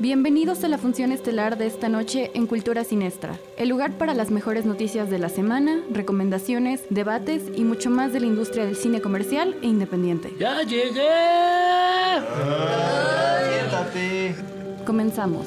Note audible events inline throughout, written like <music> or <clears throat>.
Bienvenidos a la función estelar de esta noche en Cultura Sinestra, el lugar para las mejores noticias de la semana, recomendaciones, debates y mucho más de la industria del cine comercial e independiente. ¡Ya llegué! Siéntate. Comenzamos.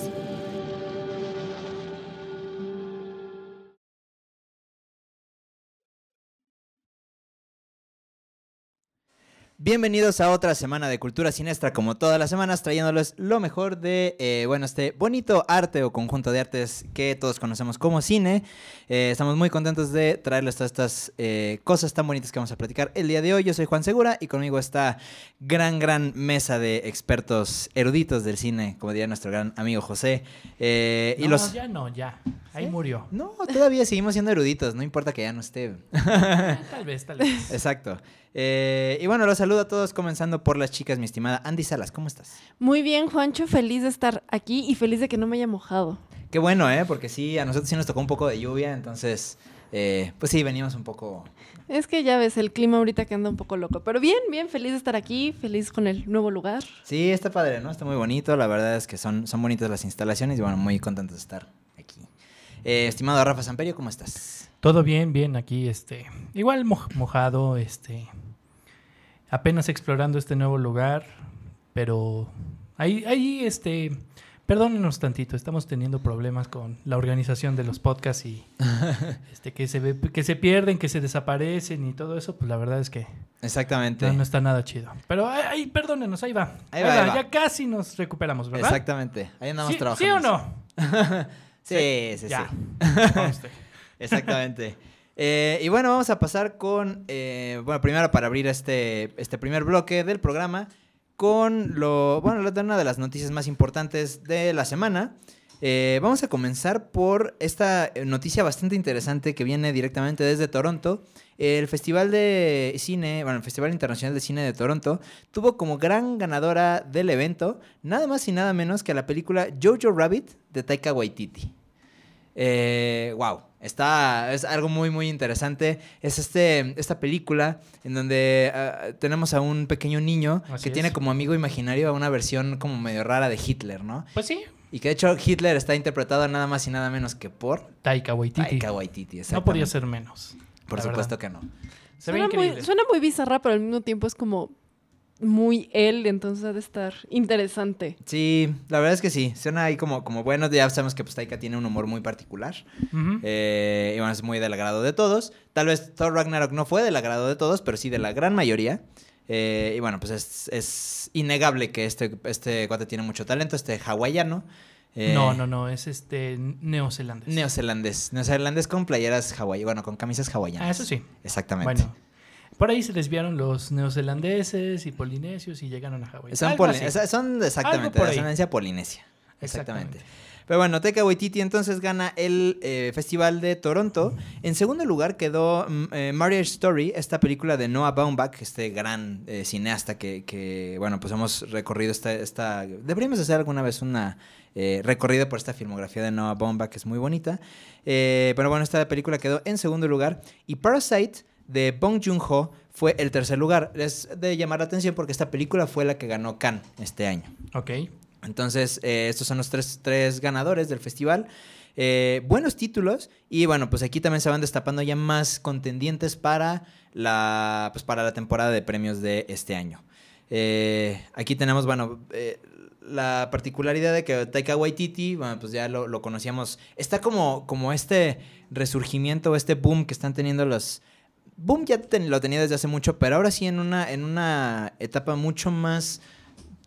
Bienvenidos a otra semana de Cultura Sinestra, como todas las semanas, trayéndoles lo mejor de, eh, bueno, este bonito arte o conjunto de artes que todos conocemos como cine. Eh, estamos muy contentos de traerles todas estas eh, cosas tan bonitas que vamos a platicar el día de hoy. Yo soy Juan Segura y conmigo está gran, gran mesa de expertos eruditos del cine, como diría nuestro gran amigo José. Eh, y no, los... ya no, ya. Ahí murió. No, todavía seguimos siendo eruditos, no importa que ya no esté. <laughs> Tal vez, tal vez. Exacto. Eh, y bueno, los saludo a todos, comenzando por las chicas, mi estimada Andy Salas, ¿cómo estás? Muy bien, Juancho, feliz de estar aquí y feliz de que no me haya mojado. Qué bueno, ¿eh? Porque sí, a nosotros sí nos tocó un poco de lluvia, entonces, eh, pues sí, venimos un poco... Es que ya ves el clima ahorita que anda un poco loco, pero bien, bien, feliz de estar aquí, feliz con el nuevo lugar. Sí, está padre, ¿no? Está muy bonito, la verdad es que son, son bonitas las instalaciones y bueno, muy contentos de estar aquí. Eh, estimado Rafa Samperio, ¿cómo estás? Todo bien, bien aquí, este, igual moj- mojado, este, apenas explorando este nuevo lugar, pero ahí, ahí, este, perdónenos tantito, estamos teniendo problemas con la organización de los podcasts y, <laughs> este, que se ve, que se pierden, que se desaparecen y todo eso, pues la verdad es que Exactamente. no, no está nada chido. Pero ahí, perdónenos, ahí va, Ahí va, ahí va. ya casi nos recuperamos, ¿verdad? Exactamente. Ahí andamos ¿Sí, trabajando. ¿Sí o no? <laughs> sí, sí, Ya. sí. <laughs> Exactamente. Eh, y bueno, vamos a pasar con, eh, bueno, primero para abrir este, este primer bloque del programa, con lo, bueno, la- una de las noticias más importantes de la semana. Eh, vamos a comenzar por esta eh, noticia bastante interesante que viene directamente desde Toronto. El Festival de Cine, bueno, el Festival Internacional de Cine de Toronto tuvo como gran ganadora del evento nada más y nada menos que la película Jojo Rabbit de Taika Waititi. Eh, wow, está, es algo muy, muy interesante. Es este, esta película en donde ah, tenemos a un pequeño niño Así que es. tiene como amigo imaginario a una versión como medio rara de Hitler, ¿no? Pues sí, Y que de hecho Hitler está interpretado nada más y nada menos que por Taika Waititi. Taika Waititi. No podía ser menos. Por supuesto verdad. que no. Se ve Suena muy, suena muy bizarra, pero al mismo tiempo es como muy él, entonces ha de estar interesante. Sí, la verdad es que sí. Suena ahí como, como bueno. Ya sabemos que pues, Taika tiene un humor muy particular. Ujú. Eh, y bueno, es muy del agrado de todos. Tal vez Thor Ragnarok no fue del agrado de todos, pero sí de la gran mayoría. Eh, y bueno, pues es, es innegable que este, este cuate tiene mucho talento, este hawaiano. eh, no, no, no, es este neozelandés. Neozelandés. Neozelandés con playeras hawaianas. Bueno, con camisas hawaianas. Ah, eso sí. Exactamente. Bueno, por ahí se desviaron los neozelandeses y polinesios y llegaron a Hawái. Son, poli- son exactamente de ascendencia polinesia. Exactamente. Exactamente. Pero bueno, Taika Waititi entonces gana el eh, Festival de Toronto. En segundo lugar quedó mm, eh, Marriage Story, esta película de Noah Baumbach, este gran eh, cineasta que, que, bueno, pues hemos recorrido esta... esta deberíamos hacer alguna vez una eh, recorrida por esta filmografía de Noah Baumbach, que es muy bonita. Eh, pero bueno, esta película quedó en segundo lugar. Y Parasite de Bong Joon-ho fue el tercer lugar. Es de llamar la atención porque esta película fue la que ganó Cannes este año. Ok. Entonces, eh, estos son los tres, tres ganadores del festival. Eh, buenos títulos. Y bueno, pues aquí también se van destapando ya más contendientes para la, pues para la temporada de premios de este año. Eh, aquí tenemos, bueno, la particularidad de que Taika Waititi, bueno, pues ya lo, lo conocíamos. Está como, como este resurgimiento, este boom que están teniendo los... Boom ya lo tenía desde hace mucho, pero ahora sí en una, en una etapa mucho más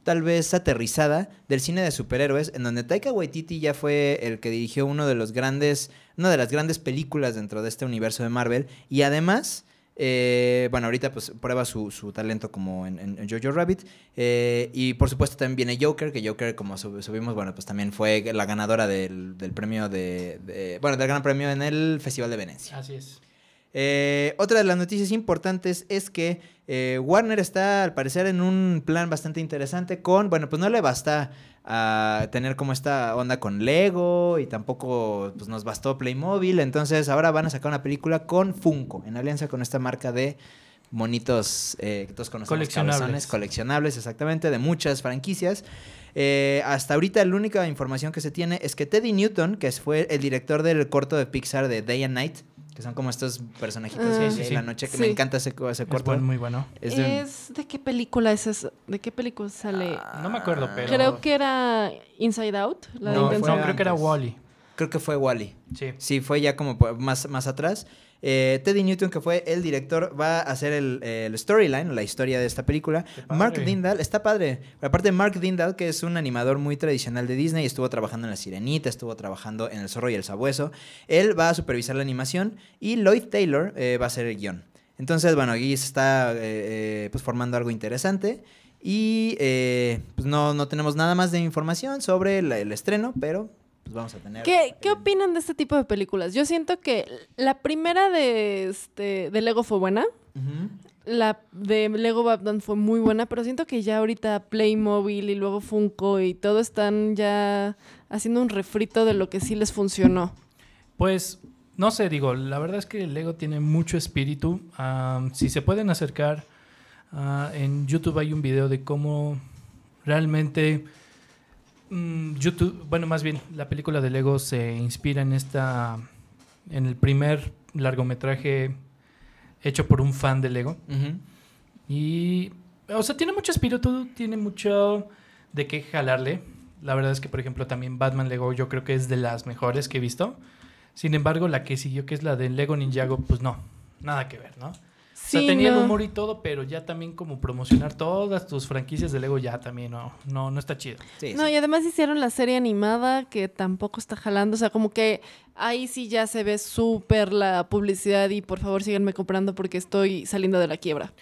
tal vez aterrizada del cine de superhéroes, en donde Taika Waititi ya fue el que dirigió uno de los grandes, una de las grandes películas dentro de este universo de Marvel, y además, eh, bueno, ahorita pues prueba su, su talento como en, en Jojo Rabbit, eh, y por supuesto también viene Joker, que Joker como sub- subimos, bueno, pues también fue la ganadora del, del premio de- bueno, del gran premio en el Festival de Venecia. Así es. Eh, otra de las noticias importantes es que eh, Warner está al parecer en un plan bastante interesante con, bueno, pues no le basta a tener como esta onda con Lego y tampoco pues, nos bastó Playmobil, entonces ahora van a sacar una película con Funko, en alianza con esta marca de monitos eh, que todos conocemos. Coleccionables. cabezones, coleccionables, exactamente, de muchas franquicias. Eh, hasta ahorita la única información que se tiene es que Teddy Newton, que fue el director del corto de Pixar de Day and Night, que son como estos personajitos Ah, de sí, sí. la noche, que Sí. me encanta ese, ese Es corto. buen- muy bueno. Es de- ¿Es de qué película es eso? ¿De qué película sale? No me acuerdo, pero... Creo que era Inside Out. La de No, No, Intenso. fue creo que era. Wally. Creo que fue Wally. Sí. Sí, fue ya como más, más atrás. Eh, Teddy Newton, que fue el director, va a hacer el, el storyline, la historia de esta película. Mark Dindal, está padre. Aparte, Mark Dindal, que es un animador muy tradicional de Disney, estuvo trabajando en La Sirenita, estuvo trabajando en El Zorro y el Sabueso. Él va a supervisar la animación y Lloyd Taylor eh, va a hacer el guion. Entonces, bueno, aquí se está eh, pues formando algo interesante. Y pues no, no tenemos nada más de información sobre la- el estreno, pero pues vamos a tener. ¿Qué, ¿Qué opinan de este tipo de películas? Yo siento que la primera de, este, de Lego fue buena. La de Lego Batman fue muy buena, pero siento que ya ahorita Playmobil y luego Funko y todo están ya haciendo un refrito de lo que sí les funcionó. Pues, no sé, digo, la verdad es que el Lego tiene mucho espíritu. Si se pueden acercar, ah, en YouTube hay un video de cómo realmente YouTube, bueno, más bien, la película de Lego se inspira en esta, en el primer largometraje hecho por un fan de Lego. Y, o sea, tiene mucho espíritu, tiene mucho de qué jalarle. La verdad es que, por ejemplo, también Batman Lego yo creo que es de las mejores que he visto. Sin embargo, la que siguió, que es la de Lego Ninjago, pues no, nada que ver, ¿no? O sea, Sí, tenía no. el humor y todo, pero ya también como promocionar todas tus franquicias de Lego ya también no, no, no está chido. Sí, No, sí. y además hicieron la serie animada que tampoco está jalando. O sea, como que ahí sí ya se ve súper la publicidad y por favor síganme comprando porque estoy saliendo de la quiebra.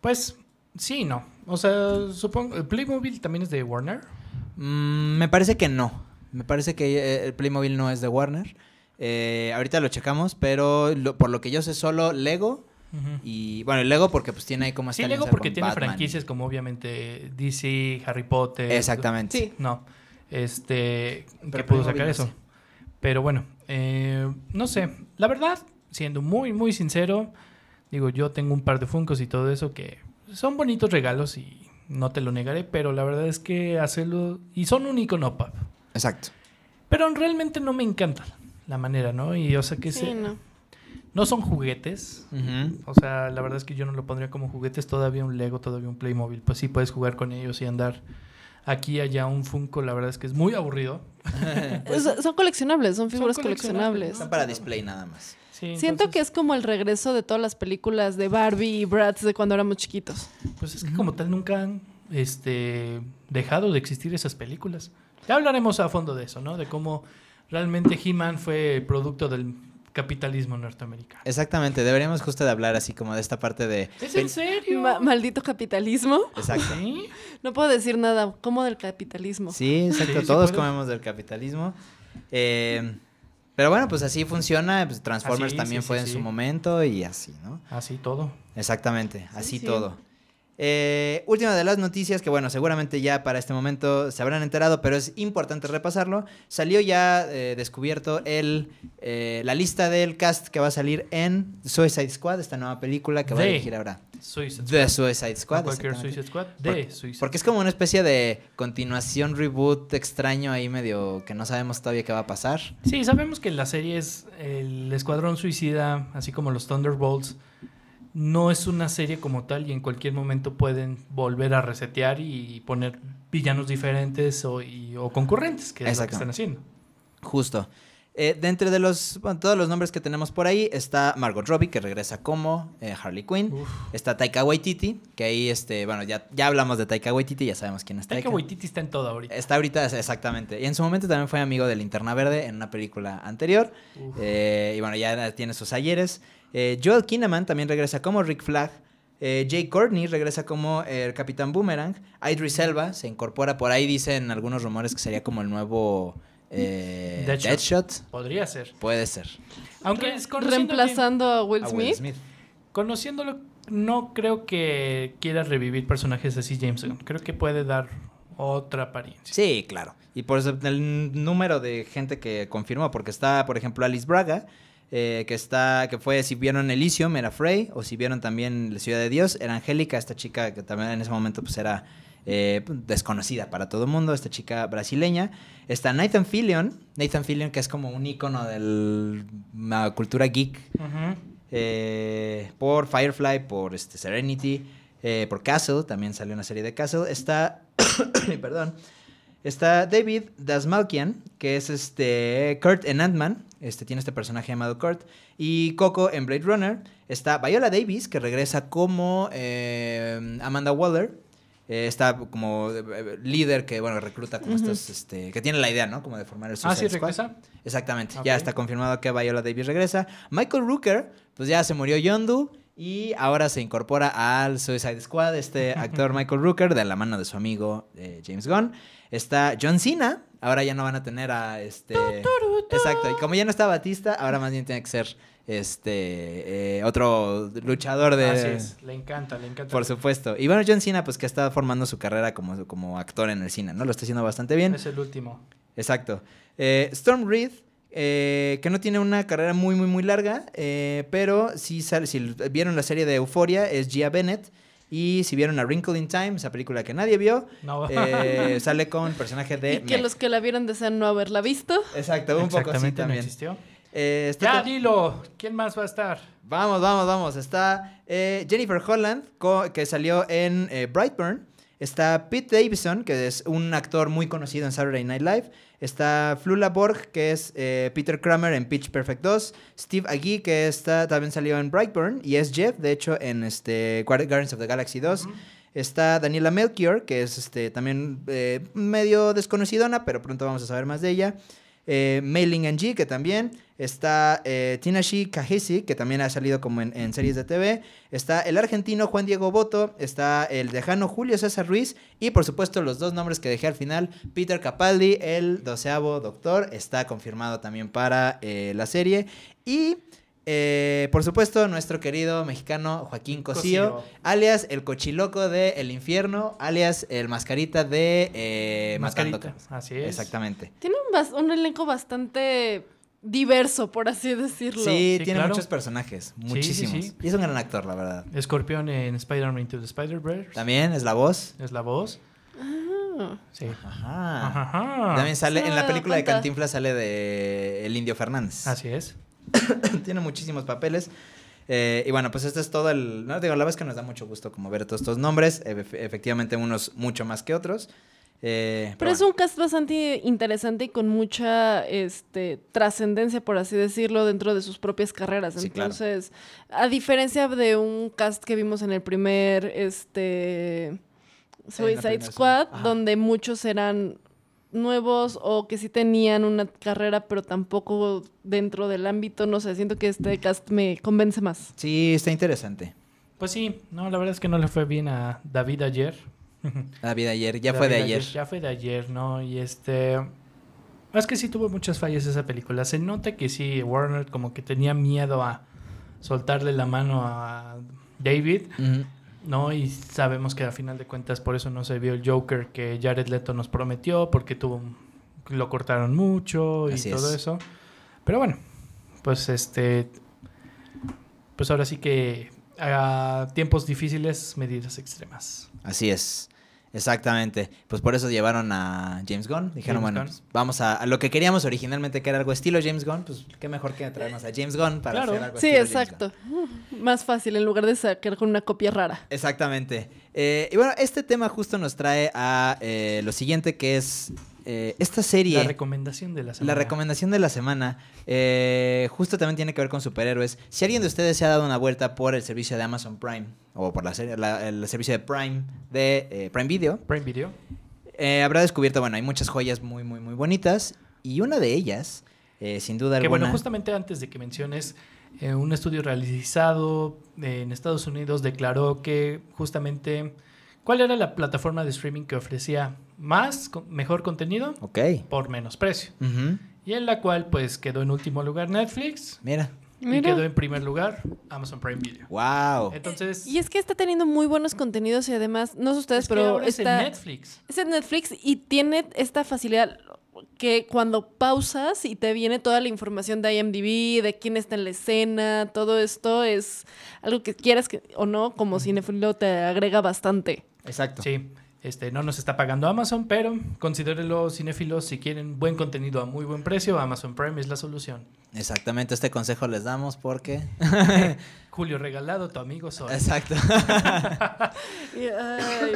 Pues sí, no. O sea, supongo, ¿el Playmobil también es de Warner? Mm, me parece que no. Me parece que eh, el Playmobil no es de Warner. Eh, ahorita lo checamos, pero lo- por lo que yo sé, solo Lego. Y bueno, el Lego porque pues tiene ahí como Sí, Lego porque tiene Batman. franquicias como obviamente DC, Harry Potter. Exactamente. Sí. No, este, que Pero pudo Playmobil sacar eso. Pero bueno, eh, no sé, la verdad, siendo muy, muy sincero, digo, yo tengo un par de Funkos y todo eso que son bonitos regalos y no te lo negaré, pero la verdad es que hacerlo, y son un icono pop, Exacto. pero realmente no me encanta la manera, ¿no? Y o sea que Sí, se- no. No son juguetes, o sea, la verdad es que yo no lo pondría como juguetes, todavía un Lego, todavía un Playmobil. Pues sí puedes jugar con ellos y andar aquí allá un Funko, la verdad es que es muy aburrido. <laughs> son, son coleccionables, son figuras coleccionables, coleccionables. Son para display nada más. Sí, Siento que es como el regreso de todas las películas de Barbie y Bratz de cuando éramos chiquitos. pues es que como tal nunca han este, dejado de existir esas películas. Ya hablaremos a fondo de eso, ¿no? De cómo realmente He-Man fue producto del capitalismo norteamericano. Exactamente, deberíamos justo de hablar así como de esta parte de... ¿Es en serio? Ma- maldito capitalismo. Exacto. ¿Sí? No puedo decir nada. como del capitalismo? Sí, exacto. Sí, Todos comemos del capitalismo. Eh, pero bueno, pues así funciona. Pues Transformers Así, también sí, fue sí, en sí. su momento y así, ¿no? Así todo. Exactamente, así sí. todo. Eh, última de las noticias que, bueno, seguramente ya para este momento se habrán enterado, pero es importante repasarlo. Salió ya eh, descubierto el, eh, la lista del cast que va a salir en Suicide Squad, esta nueva película que va a De dirigir ahora. Suicide Squad. Suicide No Squad. cualquier. Suicide Squad, Por- de Suicide Porque es como una especie de continuación, reboot extraño ahí medio que no sabemos todavía qué va a pasar. Sí, sabemos que la serie es el Escuadrón Suicida, así como los Thunderbolts. No es una serie como tal y en cualquier momento pueden volver a resetear y poner villanos diferentes o, y- o concurrentes, que es lo que están haciendo. Justo. Eh, de entre de los, bueno, todos los nombres que tenemos por ahí está Margot Robbie, que regresa como eh, Harley Quinn. Uf. Está Taika Waititi, que ahí, este, bueno, ya, ya hablamos de Taika Waititi, ya sabemos quién es Taika. Taika Waititi está en todo ahorita. Está ahorita, exactamente. Y en su momento también fue amigo de Linterna Verde en una película anterior. Eh, y bueno, ya tiene sus ayeres. Eh, Joel Kinnaman también regresa como Rick Flag. Eh, Jay Courtney regresa como el Capitán Boomerang. Idris Elba se incorpora por ahí, dicen algunos rumores que sería como el nuevo eh, Deadshot. Deadshot. Podría ser. Puede ser. Aunque Reemplazando a Will A Smith. Will Smith. Conociéndolo, no creo que quiera revivir personajes así James Gunn. Creo que puede dar otra apariencia. Sí, claro. Y por eso el número de gente que confirmó, porque está, por ejemplo, Alice Braga, eh, que está, que fue, si vieron Elysium, era Frey, o si vieron también La Ciudad de Dios, era Angélica, esta chica que también en ese momento pues era eh, pues, desconocida para todo el mundo, esta chica brasileña. Está Nathan Fillion, Nathan Fillion que es como un icono de la cultura geek, eh, por Firefly, por este, Serenity, por Castle, también salió una serie de Castle. Está, <coughs> perdón, está David Dasmalkian, que es este Kurt en Ant-Man, este, tiene este personaje llamado Kurt, y Coco en Blade Runner. Está Viola Davis, que regresa como eh, Amanda Waller. Eh, está como eh, líder que, bueno, recluta como estos, este, que tiene la idea, ¿no? Como de formar el Ah, sí, Suicide Squad. regresa. Exactamente, ya está confirmado que Viola Davis regresa. Michael Rooker, pues ya se murió Yondu y ahora se incorpora al Suicide Squad, este <laughs> actor Michael Rooker, de la mano de su amigo eh, James Gunn. Está John Cena, ahora ya no van a tener a este... Exacto, y como ya no está Batista, ahora más bien tiene que ser este eh, otro luchador de... Así es. Le encanta, le encanta. Por supuesto. Y bueno, John Cena, pues que está formando su carrera como, como actor en el cine, ¿no? Lo está haciendo bastante bien. Es el último. Exacto. Eh, Storm Reed, eh, que no tiene una carrera muy, muy, muy larga, eh, pero si, sale, si vieron la serie de Euphoria, es Gia Bennett. Y si vieron a Wrinkle in Time, esa película que nadie vio, No. eh, <laughs> sale con el personaje de Y que Meg. los que la vieron desean no haberla visto. Exacto, un poco así no también. existió. Eh, está Ya, dilo. ¿Quién más va a estar? Vamos, vamos, vamos. Está eh, Jennifer Holland, que salió en eh, Brightburn. Está Pete Davidson, que es un actor muy conocido en Saturday Night Live. Está Flula Borg, que es eh, Peter Kramer en Pitch Perfect 2. Steve Agee, que está, también salió en Brightburn. Y es Jeff, de hecho, en este, Guardi- Guardians of the Galaxy 2. Está Daniela Melchior, que es este, también eh, medio desconocidona, pero pronto vamos a saber más de ella. Eh, Mei Ling Anji, que también. Está eh, Tinashi Kahesi, que también ha salido como en, series de TV. Está el argentino Juan Diego Boto. Está el tejano Julio César Ruiz. Y por supuesto los dos nombres que dejé al final. Peter Capaldi, el doceavo doctor. Está confirmado también para eh, la serie. Y... eh, por supuesto, nuestro querido mexicano Joaquín Cosío, Cosío. alias el cochiloco de El Infierno, alias el mascarita de eh, Mascarita. Así es. Exactamente. Tiene un, elenco bastante diverso, por así decirlo. Sí, Sí, tiene claro. muchos personajes, sí, muchísimos. sí. Y es un gran actor, la verdad. Escorpión en Spider-Man Into the Spider-Verse. También es la voz. Es la voz. Ah. Sí. Ajá. Ajá. También sale, en la Ah, película de. Cantinflas sale de El Indio Fernández. Así es. <coughs> tiene muchísimos papeles. Eh, y bueno, pues este es todo el... No, digo, la verdad es que nos da mucho gusto como ver todos estos nombres. Efe- efectivamente, unos mucho más que otros. Eh, Pero es bueno. un cast bastante interesante y con mucha este, trascendencia, por así decirlo, dentro de sus propias carreras. Sí, claro. Entonces, a diferencia de un cast que vimos en el primer este, Suicide Squad, Ajá. donde muchos eran nuevos o que sí tenían una carrera, pero tampoco dentro del ámbito, no sé, siento que este cast me convence más. Sí, está interesante. Pues sí, no, la verdad es que no le fue bien a David ayer. <laughs> De ayer, ya fue de David ayer. Ya fue de ayer, ¿no? Y este... Es que sí tuvo muchas fallas esa película. Se nota que sí, Warner como que tenía miedo a soltarle la mano a David, Ujú. ¿No? Y sabemos que a final de cuentas por eso no se vio el Joker que Jared Leto nos prometió, porque tuvo un- lo cortaron mucho y Así todo es. eso. Pero bueno, pues este... Pues ahora sí que a tiempos difíciles, medidas extremas. Así es. Exactamente. Pues por eso llevaron a James Gunn. Dijeron, James bueno, Gunn. pues vamos a, a lo que queríamos originalmente, que era algo estilo James Gunn. Pues qué mejor que traernos a James Gunn para Claro. hacer algo Sí, estilo James exacto. <laughs> Más fácil en lugar de sacar con una copia rara. Exactamente. Eh, y bueno, este tema justo nos trae a eh, lo siguiente, que es eh, esta serie. La recomendación de la semana. La recomendación de la semana eh, justo también tiene que ver con superhéroes. Si alguien de ustedes se ha dado una vuelta por el servicio de Amazon Prime o por la serie, la- el servicio de Prime de eh, Prime Video, Prime Video. eh, habrá descubierto, bueno, hay muchas joyas muy, muy, muy bonitas y una de ellas, eh, sin duda Que alguna... bueno, justamente antes de que menciones, un estudio realizado en Estados Unidos declaró que justamente ¿Cuál era la plataforma de streaming que ofrecía más, mejor contenido Ok. por menos precio? Y en la cual pues quedó en último lugar Netflix Mira. y Mira. quedó en primer lugar Amazon Prime Video. Wow. Entonces, Y es que está teniendo muy buenos contenidos y además, no sé ustedes, es que pero ahora es en está... Netflix. Es en Netflix y tiene esta facilidad que cuando pausas y te viene toda la información de IMDb, de quién está en la escena, todo esto es algo que quieras que, o no, como cinefilo te agrega bastante. Exacto. Sí, este, no nos está pagando Amazon, pero considérenlo cinéfilos si quieren buen contenido a muy buen precio, Amazon Prime es la solución. Exactamente, este consejo les damos porque... <laughs> Julio regalado, tu amigo soy. Exacto. <laughs> Y, ay,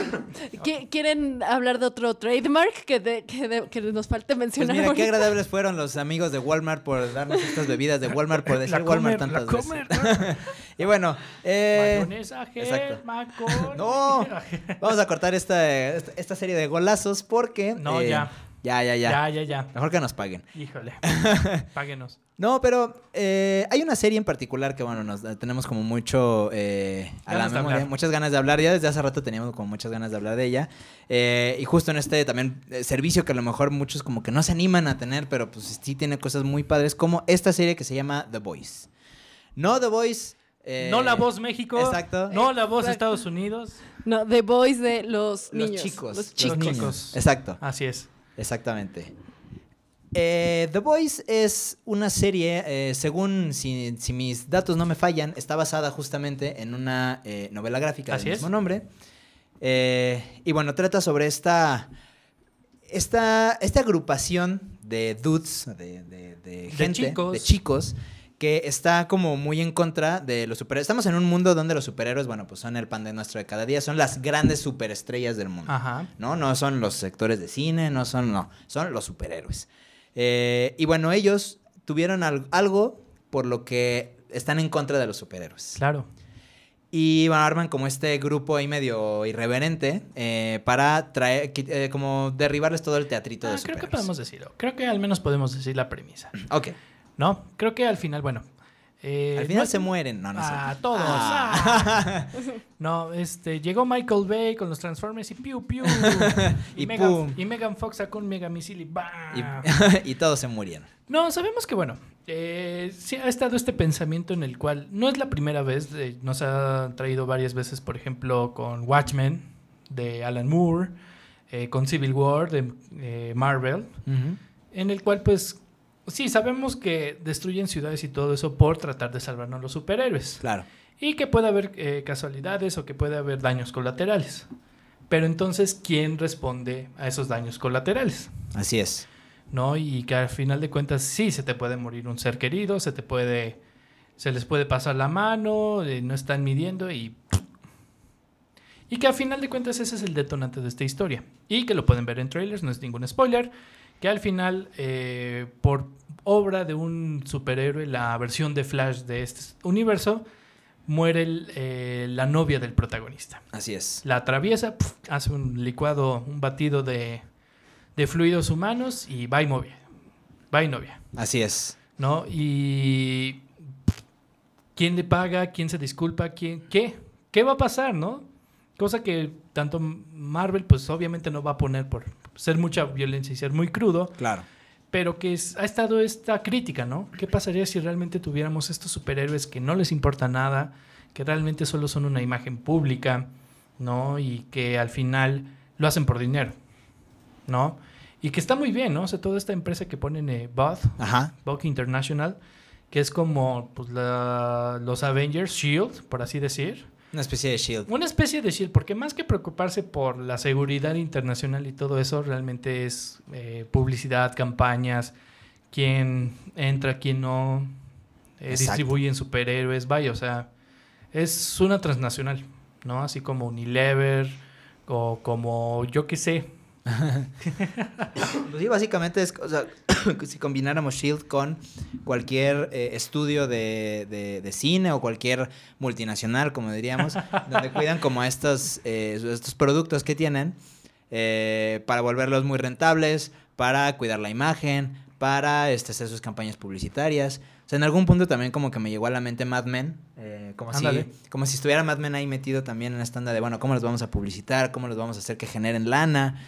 ¿qui- ¿Quieren hablar de otro trademark que, de- que, de- que nos falte Pues mencionar? mira, qué agradables fueron los amigos de Walmart por darnos estas bebidas de Walmart, por decir La Walmart comer, la tantas comer, veces. <laughs> y bueno, eh, Mayonesa, gel, exacto. macón. No. <laughs> vamos a cortar esta, esta, esta serie de golazos porque... No, eh, ya. Ya, ya, ya. Ya, ya, ya. Mejor que nos paguen. Híjole. <laughs> Páguenos. No, pero eh, hay una serie en particular que, bueno, nos tenemos como mucho eh, a la Ganas de memoria, hablar. muchas ganas de hablar. Ya desde hace rato teníamos como muchas ganas de hablar de ella. Eh, y justo en este también eh, servicio que a lo mejor muchos como que no se animan a tener, pero pues sí tiene cosas muy padres, como esta serie que se llama The Voice. No The Voice. eh, no la voz México. Exacto. No la voz Exacto. Estados Unidos. No, The Voice de los Los niños. chicos. Los Los, chicos. niños. chicos. Exacto. Así es. Exactamente. Eh, The Voice es una serie, eh, según si, si mis datos no me fallan, está basada justamente en una eh, novela gráfica Así del es. mismo nombre. Y bueno, trata sobre esta, esta, esta agrupación de dudes, de, de- de gente, chicos. de chicos, que está como muy en contra de los superhéroes. Estamos en un mundo donde los superhéroes, bueno, pues son el pan de nuestro de cada día, son las grandes superestrellas del mundo. Ajá. ¿no? No son los sectores de cine, no son, no, son los superhéroes. Eh, y bueno, ellos tuvieron al- algo por lo que están en contra de los superhéroes. Claro. Y bueno, arman como este grupo ahí medio irreverente eh, para traer, eh, como derribarles todo el teatrito Ah, de creo superhéroes. que podemos decirlo. Creo que al menos podemos decir la premisa. Ok. ¿No? Creo que al final, bueno. eh, Al final no- se mueren. No, no sé. Ah, todos. Ah. No, este, llegó Michael Bay con los Transformers y piu piu. <laughs> Y Megan, pum. y Megan Fox sacó un y ¡bam! y, <laughs> y todos se murieron. No, sabemos que, bueno, eh, sí ha estado este pensamiento en el cual no es la primera vez, eh, nos ha traído varias veces, por ejemplo, con Watchmen de Alan Moore, eh, con Civil War de Marvel, en el cual, pues, sí, sabemos que destruyen ciudades y todo eso por tratar de salvarnos los superhéroes. Claro. Y que puede haber eh, casualidades o que puede haber daños colaterales. Pero entonces, ¿quién responde a esos daños colaterales? Así es. ¿no? Y que al final de cuentas sí se te puede morir un ser querido, se te puede, se les puede pasar la mano, eh, no están midiendo y... Y que al final de cuentas ese es el detonante de esta historia. Y que lo pueden ver en trailers, no es ningún spoiler, que al final, eh, por obra de un superhéroe, la versión de Flash de este universo, muere el, eh, la novia del protagonista. Así es. La atraviesa, pf, hace un licuado, un batido de, de fluidos humanos y va y novia. Va y novia, Así es. ¿no? Y pf, quién le paga, quién se disculpa, quién, qué, qué va a pasar, ¿no? Cosa que tanto Marvel, pues obviamente no va a poner por ser mucha violencia y ser muy crudo, Claro. pero que es- ha estado esta crítica, ¿no? ¿Qué pasaría si realmente tuviéramos estos superhéroes que no les importa nada, que realmente solo son una imagen pública, ¿no? Y que al final lo hacen por dinero, ¿no? Y que está muy bien, ¿no? O sea, toda esta empresa que ponen eh, Ajá. Buck International, que es como pues, la- los Avengers, Shield, por así decir. Una especie de shield. Una especie de shield, porque más que preocuparse por la seguridad internacional y todo eso, realmente es eh, publicidad, campañas, quién entra, quién no, eh, distribuyen superhéroes, vaya, o sea, es una transnacional, ¿no? Así como Unilever o como yo qué sé. <laughs> Pues sí, básicamente es, o sea, <coughs> si combináramos Shield con cualquier eh, estudio de, de- de cine o cualquier multinacional, como diríamos, donde cuidan como estos, eh, estos productos que tienen eh, para volverlos muy rentables, para cuidar la imagen, para este, hacer sus campañas publicitarias. O sea, en algún punto también como que me llegó a la mente Mad Men, eh, como, Ándale. si, como si estuviera Mad Men ahí metido también en esta onda de, bueno, ¿cómo los vamos a publicitar? ¿Cómo los vamos a hacer que generen lana?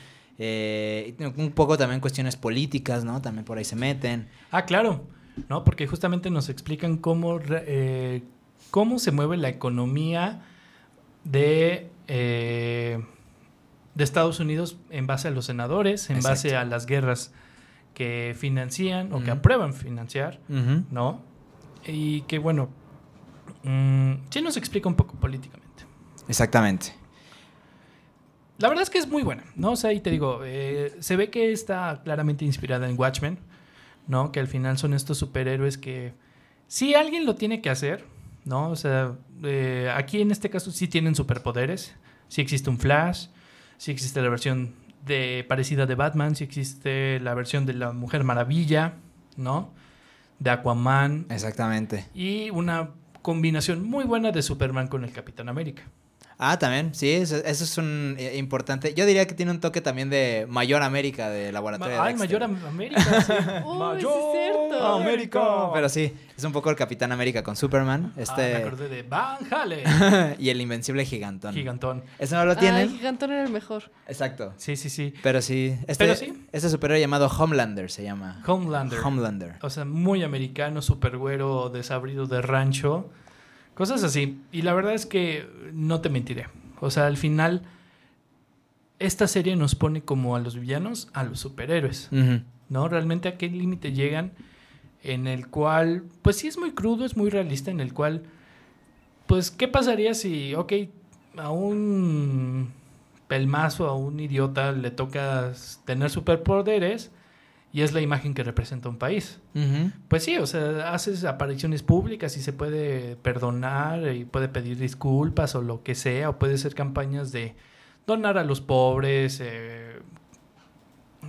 Eh, un poco también cuestiones políticas, ¿no? También por ahí se meten. Ah, claro, ¿no? Porque justamente nos explican cómo, eh, cómo se mueve la economía de, eh, de Estados Unidos en base a los senadores, en base a las guerras que financian o que aprueban financiar. ¿no? Y que bueno, mm, sí nos explica un poco políticamente. Exactamente. La verdad es que es muy buena, ¿no? O sea, y te digo, eh, se ve que está claramente inspirada en Watchmen, ¿no? Que al final son estos superhéroes que sí alguien lo tiene que hacer, ¿no? O sea, eh, aquí en este caso sí tienen superpoderes, sí existe un Flash, sí existe la versión de parecida de Batman, sí existe la versión de la Mujer Maravilla, ¿no? De Aquaman Exactamente. y una combinación muy buena de Superman con el Capitán América. Ah, también, sí, eso, eso es un eh, importante. Yo diría que tiene un toque también de Mayor América de Laboratorio de Ay. Mayor Am- América, sí. <laughs> Sí es cierto. América. Pero sí, es un poco el Capitán América con Superman. Ah, me Este. acordé de Van Halen. <laughs> y el Invencible Gigantón. Gigantón. ¿Eso no lo Ay, tienen? Gigantón era el mejor. Exacto. Sí, sí, sí. Pero sí. Este, Pero sí. Este superhéroe llamado Homelander se llama. Homelander. Homelander. O sea, muy americano, super güero, desabrido de rancho. Cosas así. Y la verdad es que no te mentiré. O sea, al final, esta serie nos pone como a los villanos, a los superhéroes. ¿No? Realmente a qué límite llegan en el cual, pues sí es muy crudo, es muy realista, en el cual, pues, ¿qué pasaría si, ok, a un pelmazo, a un idiota le toca tener superpoderes y es la imagen que representa un país? Pues sí, o sea, haces apariciones públicas y se puede perdonar y puede pedir disculpas o lo que sea, o puede ser campañas de donar a los pobres, eh,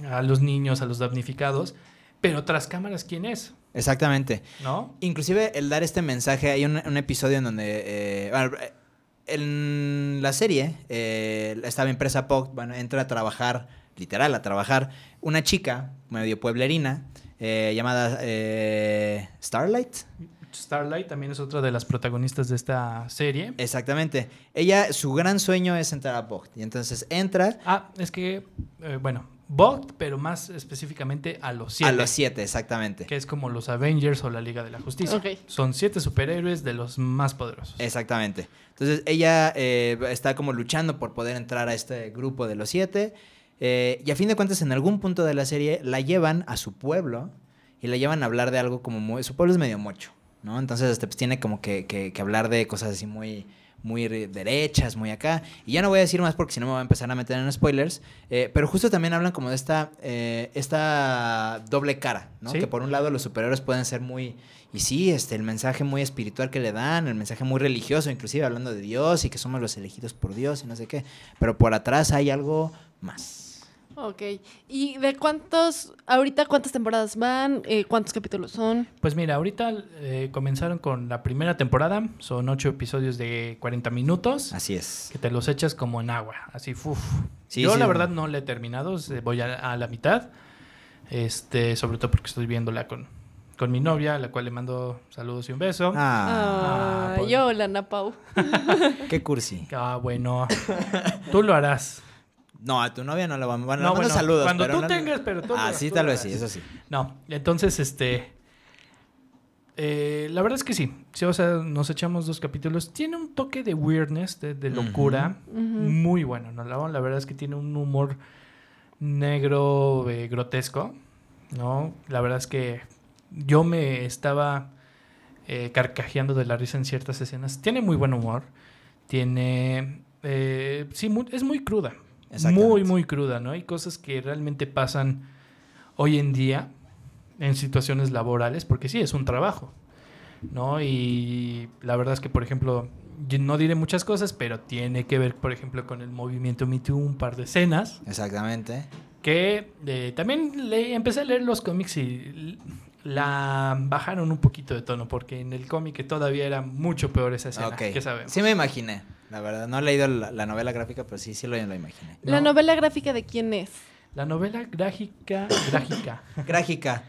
a los niños, a los damnificados, pero tras cámaras, ¿quién es? Exactamente. ¿No? Inclusive el dar este mensaje, hay un, un episodio en donde, eh, bueno, eh, en la serie, eh, esta empresa POC, bueno, entra a trabajar, literal, a trabajar, una chica medio pueblerina eh, llamada eh, Starlight. Starlight también es otra de las protagonistas de esta serie. Exactamente. Ella, su gran sueño es entrar a POC. Y entonces entra Ah, es que, eh, bueno, Vogt, pero más específicamente a los siete. a los siete, exactamente. Que es como los Avengers o la Liga de la Justicia. Son siete superhéroes de los más poderosos. Exactamente. Entonces ella eh, está como luchando por poder entrar a este grupo de los siete. Eh, y a fin de cuentas, en algún punto de la serie la llevan a su pueblo y la llevan a hablar de algo como muy. Su pueblo es medio mocho, ¿no? Entonces, este, pues, tiene como que, que- que hablar de cosas así muy muy re- derechas, muy acá. Y ya no voy a decir más porque si no me voy a empezar a meter en spoilers. eh, pero justo también hablan como de esta, eh, esta doble cara, ¿no? Sí. Que por un lado los superhéroes pueden ser muy... Y sí, este, el mensaje muy espiritual que le dan, el mensaje muy religioso, inclusive hablando de Dios y que somos los elegidos por Dios y no sé qué. Pero por atrás hay algo más. Ok. ¿Y de cuántos, ahorita cuántas temporadas van? Eh, ¿Cuántos capítulos son? Pues mira, ahorita eh, comenzaron con la primera temporada. Son ocho episodios de 40 minutos. Así es. Que te los echas como en agua. Así, uff. Sí, Yo sí. la verdad no la he terminado. Voy a, a la mitad. Este, sobre todo porque estoy viéndola con, con mi novia, a la cual le mando saludos y un beso. Ah, Ah, Ah, pues. yo, la Napau. <laughs> qué cursi. Ah, bueno. Tú lo harás. No, a tu novia no la vamos. Bueno, No, bueno, saludos. cuando pero tú no- tengas, pero tú Ah, tú tal lo vez sí, eso sí. No, entonces, este. eh, la verdad es que sí. Sí, o sea, nos echamos dos capítulos. Tiene un toque de weirdness, de, de locura. Muy bueno, ¿no? La, la verdad es que tiene un humor negro, eh, grotesco. ¿No? La verdad es que yo me estaba eh, carcajeando de la risa en ciertas escenas. Tiene muy buen humor. Tiene. eh, sí, es muy cruda. Muy, muy cruda, ¿no? Hay cosas que realmente pasan hoy en día en situaciones laborales, porque sí, es un trabajo, ¿no? Y la verdad es que, por ejemplo, yo no diré muchas cosas, pero tiene que ver, por ejemplo, con el movimiento Me Too, un par de escenas, Exactamente. que eh, también le, empecé a leer los cómics y la bajaron un poquito de tono, porque en el cómic todavía era mucho peor esa escena, Ok. que sabemos. Sí me imaginé. La verdad, no he leído la, la novela gráfica, pero sí, sí lo, lo imaginé. ¿La No. novela gráfica de quién es? La novela gráfica, gráfica. <laughs> Gráfica.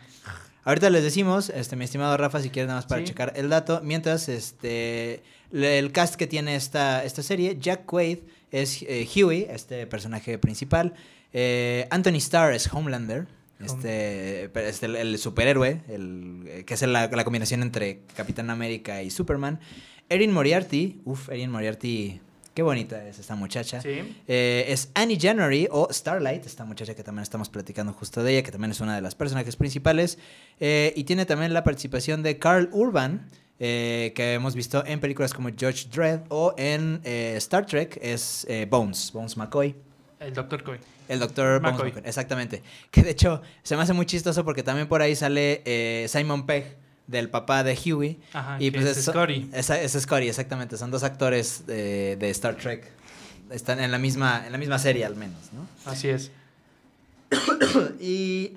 Ahorita les decimos, este, mi estimado Rafa, si quieres nada más para Sí. checar el dato. Mientras, este, el cast que tiene esta, esta serie, Jack Quaid es eh, Huey, este personaje principal. Eh, Anthony Starr es Homelander, este, pero es el, el superhéroe, el, eh, que es la, la combinación entre Capitán América y Superman. Erin Moriarty, uff, Erin Moriarty, qué bonita es esta muchacha. Sí. Eh, es Annie January o Starlight, esta muchacha que también estamos platicando justo de ella, que también es una de las personajes principales. Eh, y tiene también la participación de Carl Urban, eh, que hemos visto en películas como Judge Dredd o en Star Trek, es Bones, Bones McCoy. El Dr. Coy. El doctor Bones McCoy. McCoy, exactamente. Que de hecho se me hace muy chistoso porque también por ahí sale Simon Pegg, del papá de Huey. Ajá, y pues es es Scotty. Esa- Es, Scotty, exactamente. Son dos actores de, de Star Trek. Están en la misma, en la misma serie al menos, ¿no? Así es. <coughs> Y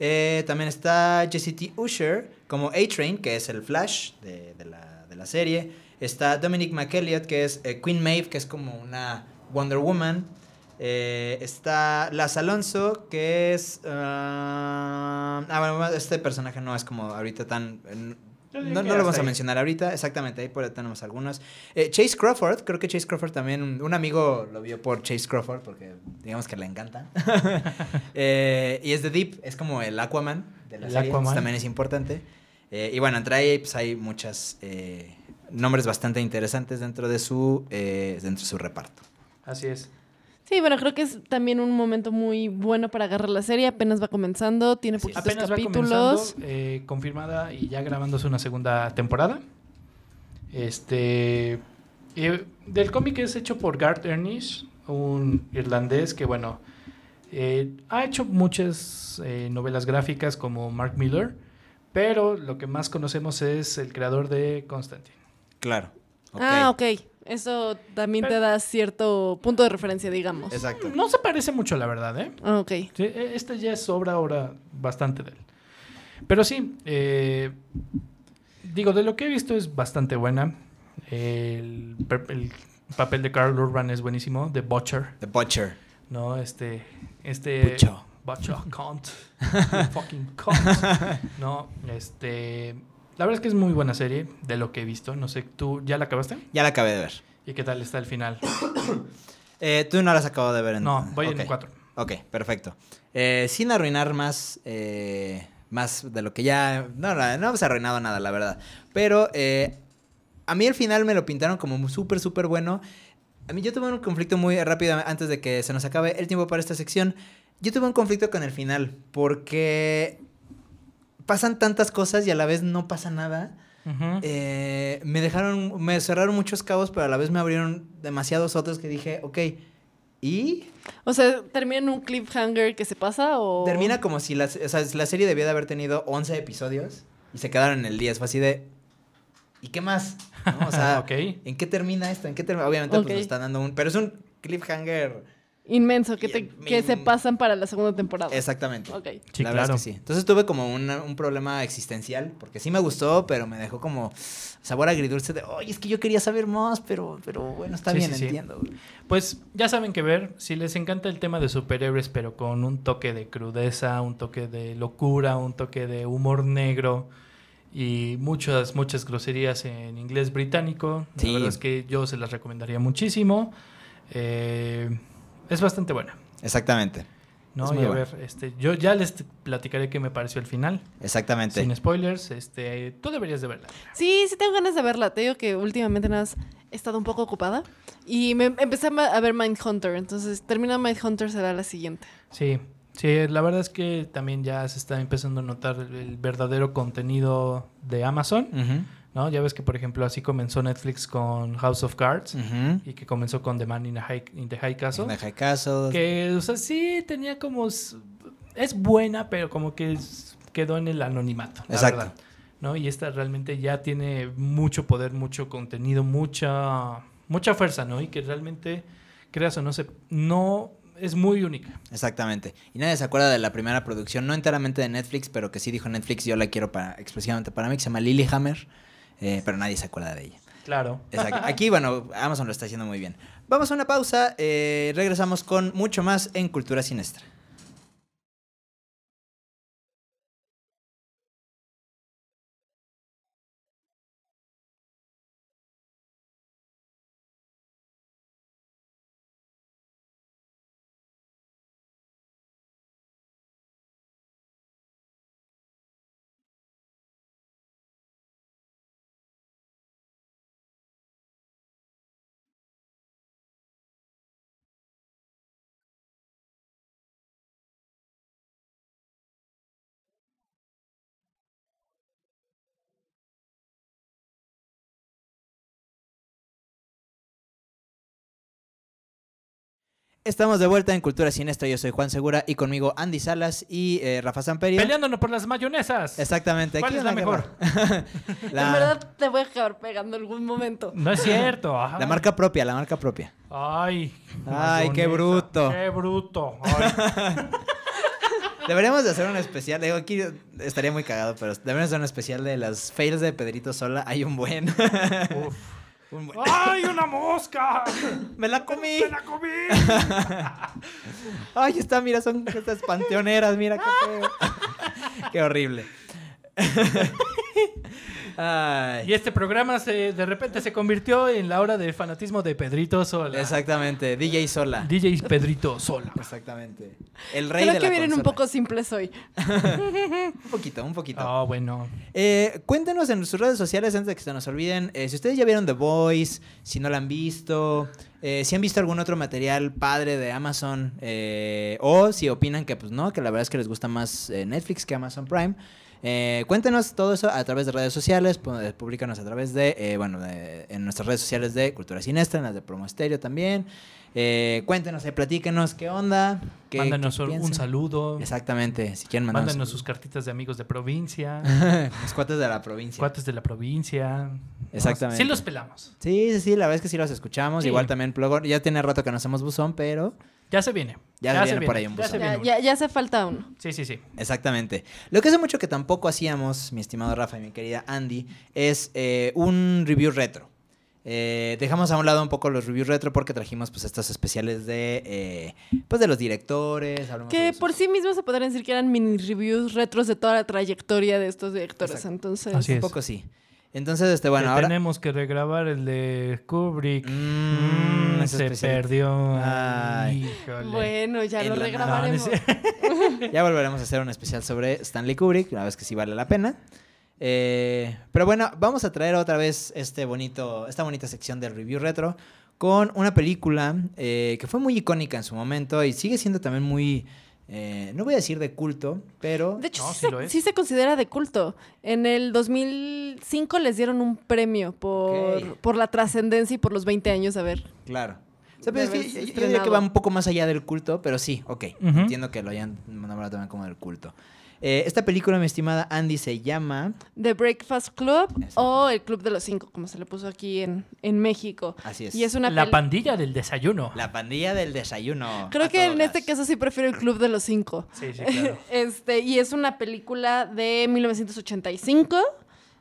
eh, también está Jesse T. Usher como A-Train, que es el Flash de, de la, de la serie. Está Dominic McElliott, que es eh, Queen Maeve, que es como una Wonder Woman. Eh, está Las Alonso, que es... ah, ah, bueno, este personaje no es como ahorita tan... eh, no, no lo vamos a mencionar ahorita, exactamente, ahí por ahí tenemos algunos. Eh, Chase Crawford, creo que Chase Crawford también, un, amigo lo vio por Chase Crawford, porque digamos que le encanta. <laughs> Eh, y es de Deep, es como el Aquaman de la El serie, Aquaman. también es importante. Eh, y bueno, entre ahí pues, hay muchos nombres bastante interesantes dentro de su, eh, dentro de su reparto. Así es. Sí, bueno, creo que es también un momento muy bueno para agarrar la serie. Apenas va comenzando, tiene es. poquitos Apenas va capítulos. comenzando, eh, confirmada y ya grabándose una segunda temporada. Este. eh, del cómic es hecho por Garth Ennis, un irlandés que, bueno, eh, ha hecho muchas eh, novelas gráficas como Mark Miller, pero lo que más conocemos es el creador de Constantine. Claro. ok. Ah, ok. Eso también te da cierto punto de referencia, digamos. Exacto. No se parece mucho, la verdad, ¿eh? Ah, ok. Sí, e- esta ya es obra ahora bastante de él. Pero sí, eh, digo, de lo que he visto es bastante buena. El, papel de Carl Urban es buenísimo, de Butcher, The Butcher. ¿no? Este, este... Bucho. Butcher, cunt. <laughs> Fucking cunt. No, este... La verdad es que es muy buena serie, de lo que he visto. No sé, ¿tú ya la acabaste? Ya la acabé de ver. ¿Y qué tal está el final? <coughs> Eh, Tú no la has acabado de ver No, entonces. voy Ok. en cuatro. Ok, perfecto. Eh, sin arruinar más, eh, más de lo que ya... No, no, no hemos arruinado nada, la verdad. Pero a mí el final me lo pintaron como súper, súper bueno. A mí yo tuve un conflicto muy rápido antes de que se nos acabe el tiempo para esta sección. Yo tuve un conflicto con el final porque pasan tantas cosas y a la vez no pasa nada. Eh, me dejaron, me cerraron muchos cabos, pero a la vez me abrieron demasiados otros que dije, ok, ¿y? O sea, ¿termina en un cliffhanger que se pasa o...? Termina como si la, o sea, la serie debía de haber tenido 11 episodios y se quedaron en el 10. Fue así de. ¿Y qué más? ¿No? O sea, <laughs> Ok. ¿en qué termina esto? ¿En qué termina? Obviamente, pues nos están dando un. Pero es un cliffhanger. Inmenso, que, te- mi- que se pasan para la segunda temporada. Exactamente. Ok. Sí, la verdad claro. es que sí. Entonces tuve como un, un problema existencial, porque sí me gustó, pero me dejó como sabor agridulce de, oye, es que yo quería saber más, pero, pero bueno, está Sí, bien, sí, sí. entiendo. Pues ya saben que ver, si les encanta el tema de superhéroes, pero con un toque de crudeza, un toque de locura, un toque de humor negro y muchas, muchas groserías en inglés británico, Sí. la verdad es que yo se las recomendaría muchísimo. Eh, es bastante buena. Exactamente. ¿no? Y a ver, este, yo ya les platicaré qué me pareció el final. Exactamente. Sin spoilers, este, tú deberías de verla. Sí, sí tengo ganas de verla. Te digo que últimamente nada más he estado un poco ocupada. Y me empecé a ver Mindhunter. Entonces, termina Mindhunter, será la siguiente. Sí, sí, la verdad es que también ya se está empezando a notar el verdadero contenido de Amazon, Ujú, ¿no? Ya ves que, por ejemplo, así comenzó Netflix con House of Cards y que comenzó con The Man in, the High, in the High Castle. Deja caso. Que, o sea, sí tenía como... Es buena, pero como que quedó en el anonimato, la Exacto. verdad. ¿no? Y esta realmente ya tiene mucho poder, mucho contenido, mucha, mucha fuerza, ¿no? Y que realmente, creas o no, se, no es muy única. Exactamente. Y nadie se acuerda de la primera producción, no enteramente de Netflix, pero que sí dijo Netflix, yo la quiero para, exclusivamente para mí, que se llama Lilyhammer, eh, pero nadie se acuerda de ella. Claro. Exacto. Aquí, bueno, Amazon lo está haciendo muy bien. Vamos a una pausa, eh, regresamos con mucho más en Cultura Sinestra. Estamos de vuelta en Cultura Siniestra. Yo soy Juan Segura y conmigo Andy Salas y eh, Rafa Samperio. Peleándonos por las mayonesas. Exactamente. ¿Cuál Aquí es la mejor? <laughs> la, En verdad te voy a acabar pegando algún momento. No es cierto. ajá. la marca propia, la marca propia. Ay. Ay, qué bruto. Qué bruto. Ay. <laughs> Deberíamos de hacer un especial. Digo, aquí estaría muy cagado, pero deberíamos hacer un especial de las fails de Pedrito Sola. Hay un buen. Uf. Un buen- ¡Ay, una mosca! <laughs> ¡Me la comí! ¡Me la comí! <laughs> Ay, está, mira, son estas panteoneras, mira qué feo. <laughs> qué horrible. Ay. Y este programa se, de repente se convirtió en la hora del fanatismo de Pedrito Sola. Exactamente, DJ Sola. DJ Pedrito Sola. Exactamente. El rey Creo de que la vienen un poco simples hoy. <laughs> Un poquito, un poquito. Ah, bueno. Eh, cuéntenos en sus redes sociales antes de que se nos olviden eh, si ustedes ya vieron The Voice, si no la han visto, eh, si han visto algún otro material padre de Amazon eh, o si opinan que pues no, que la verdad es que les gusta más eh, Netflix que Amazon Prime. Eh, cuéntenos todo eso a través de redes sociales, públicanos a través de, bueno, de- en nuestras redes sociales de Cultura Sinestra, en las de Promo Estéreo también. Eh, cuéntenos, eh, platíquenos qué onda. Qué, Mándanos qué un- saludo. Exactamente, si quieren mandarnos Mándanos sus cartitas de amigos de provincia. <laughs> los cuates de la provincia. cuates de la provincia. Exactamente. Sí los pelamos. Sí, sí, sí, la verdad es que sí los escuchamos. Sí. Igual también, luego, ya tiene rato que no hacemos buzón, pero Ya se viene. Ya viene por ahí un Ya se buzón. viene Ya, ya, ya hace falta uno. Sí, sí, sí. exactamente. Lo que hace mucho que tampoco hacíamos, mi estimado Rafa y mi querida Andy, es eh, un review retro. Eh, dejamos a un lado un poco los reviews retro porque trajimos pues estos especiales de eh, pues de los directores. Que por sí mismos se podrían decir que eran mini reviews retros de toda la trayectoria de estos directores. Exacto. Entonces, Así un es. poco sí. Entonces, este, bueno, Que ahora... Tenemos que regrabar el de Kubrick. Mm, Mm, se especial. perdió. Ay. Híjole. bueno, ya lo regrabaremos. No, no es- <laughs> Ya volveremos a hacer un especial sobre Stanley Kubrick, una vez que sí vale la pena. Eh, pero bueno, vamos a traer otra vez este bonito, esta bonita sección del review retro con una película eh, que fue muy icónica en su momento y sigue siendo también muy, eh, no voy a decir de culto, pero De hecho, No, sí, sí se, sí considera de culto. En el 2005 les dieron un premio por, por la trascendencia y por los 20 años. A ver, claro. O sea, pero es que yo- yo diría que va un poco más allá del culto, pero sí, ok. Entiendo que lo hayan nombrado también como del culto. Eh, esta película, mi estimada Andy, se llama... The Breakfast Club Eso. o el Club de los Cinco, como se le puso aquí en, en México. Así es. Y es una La pandilla del desayuno. La pandilla del desayuno. Creo que en este caso sí prefiero el Club de los Cinco. Sí, sí, <laughs> claro. Este, y es una película de 1985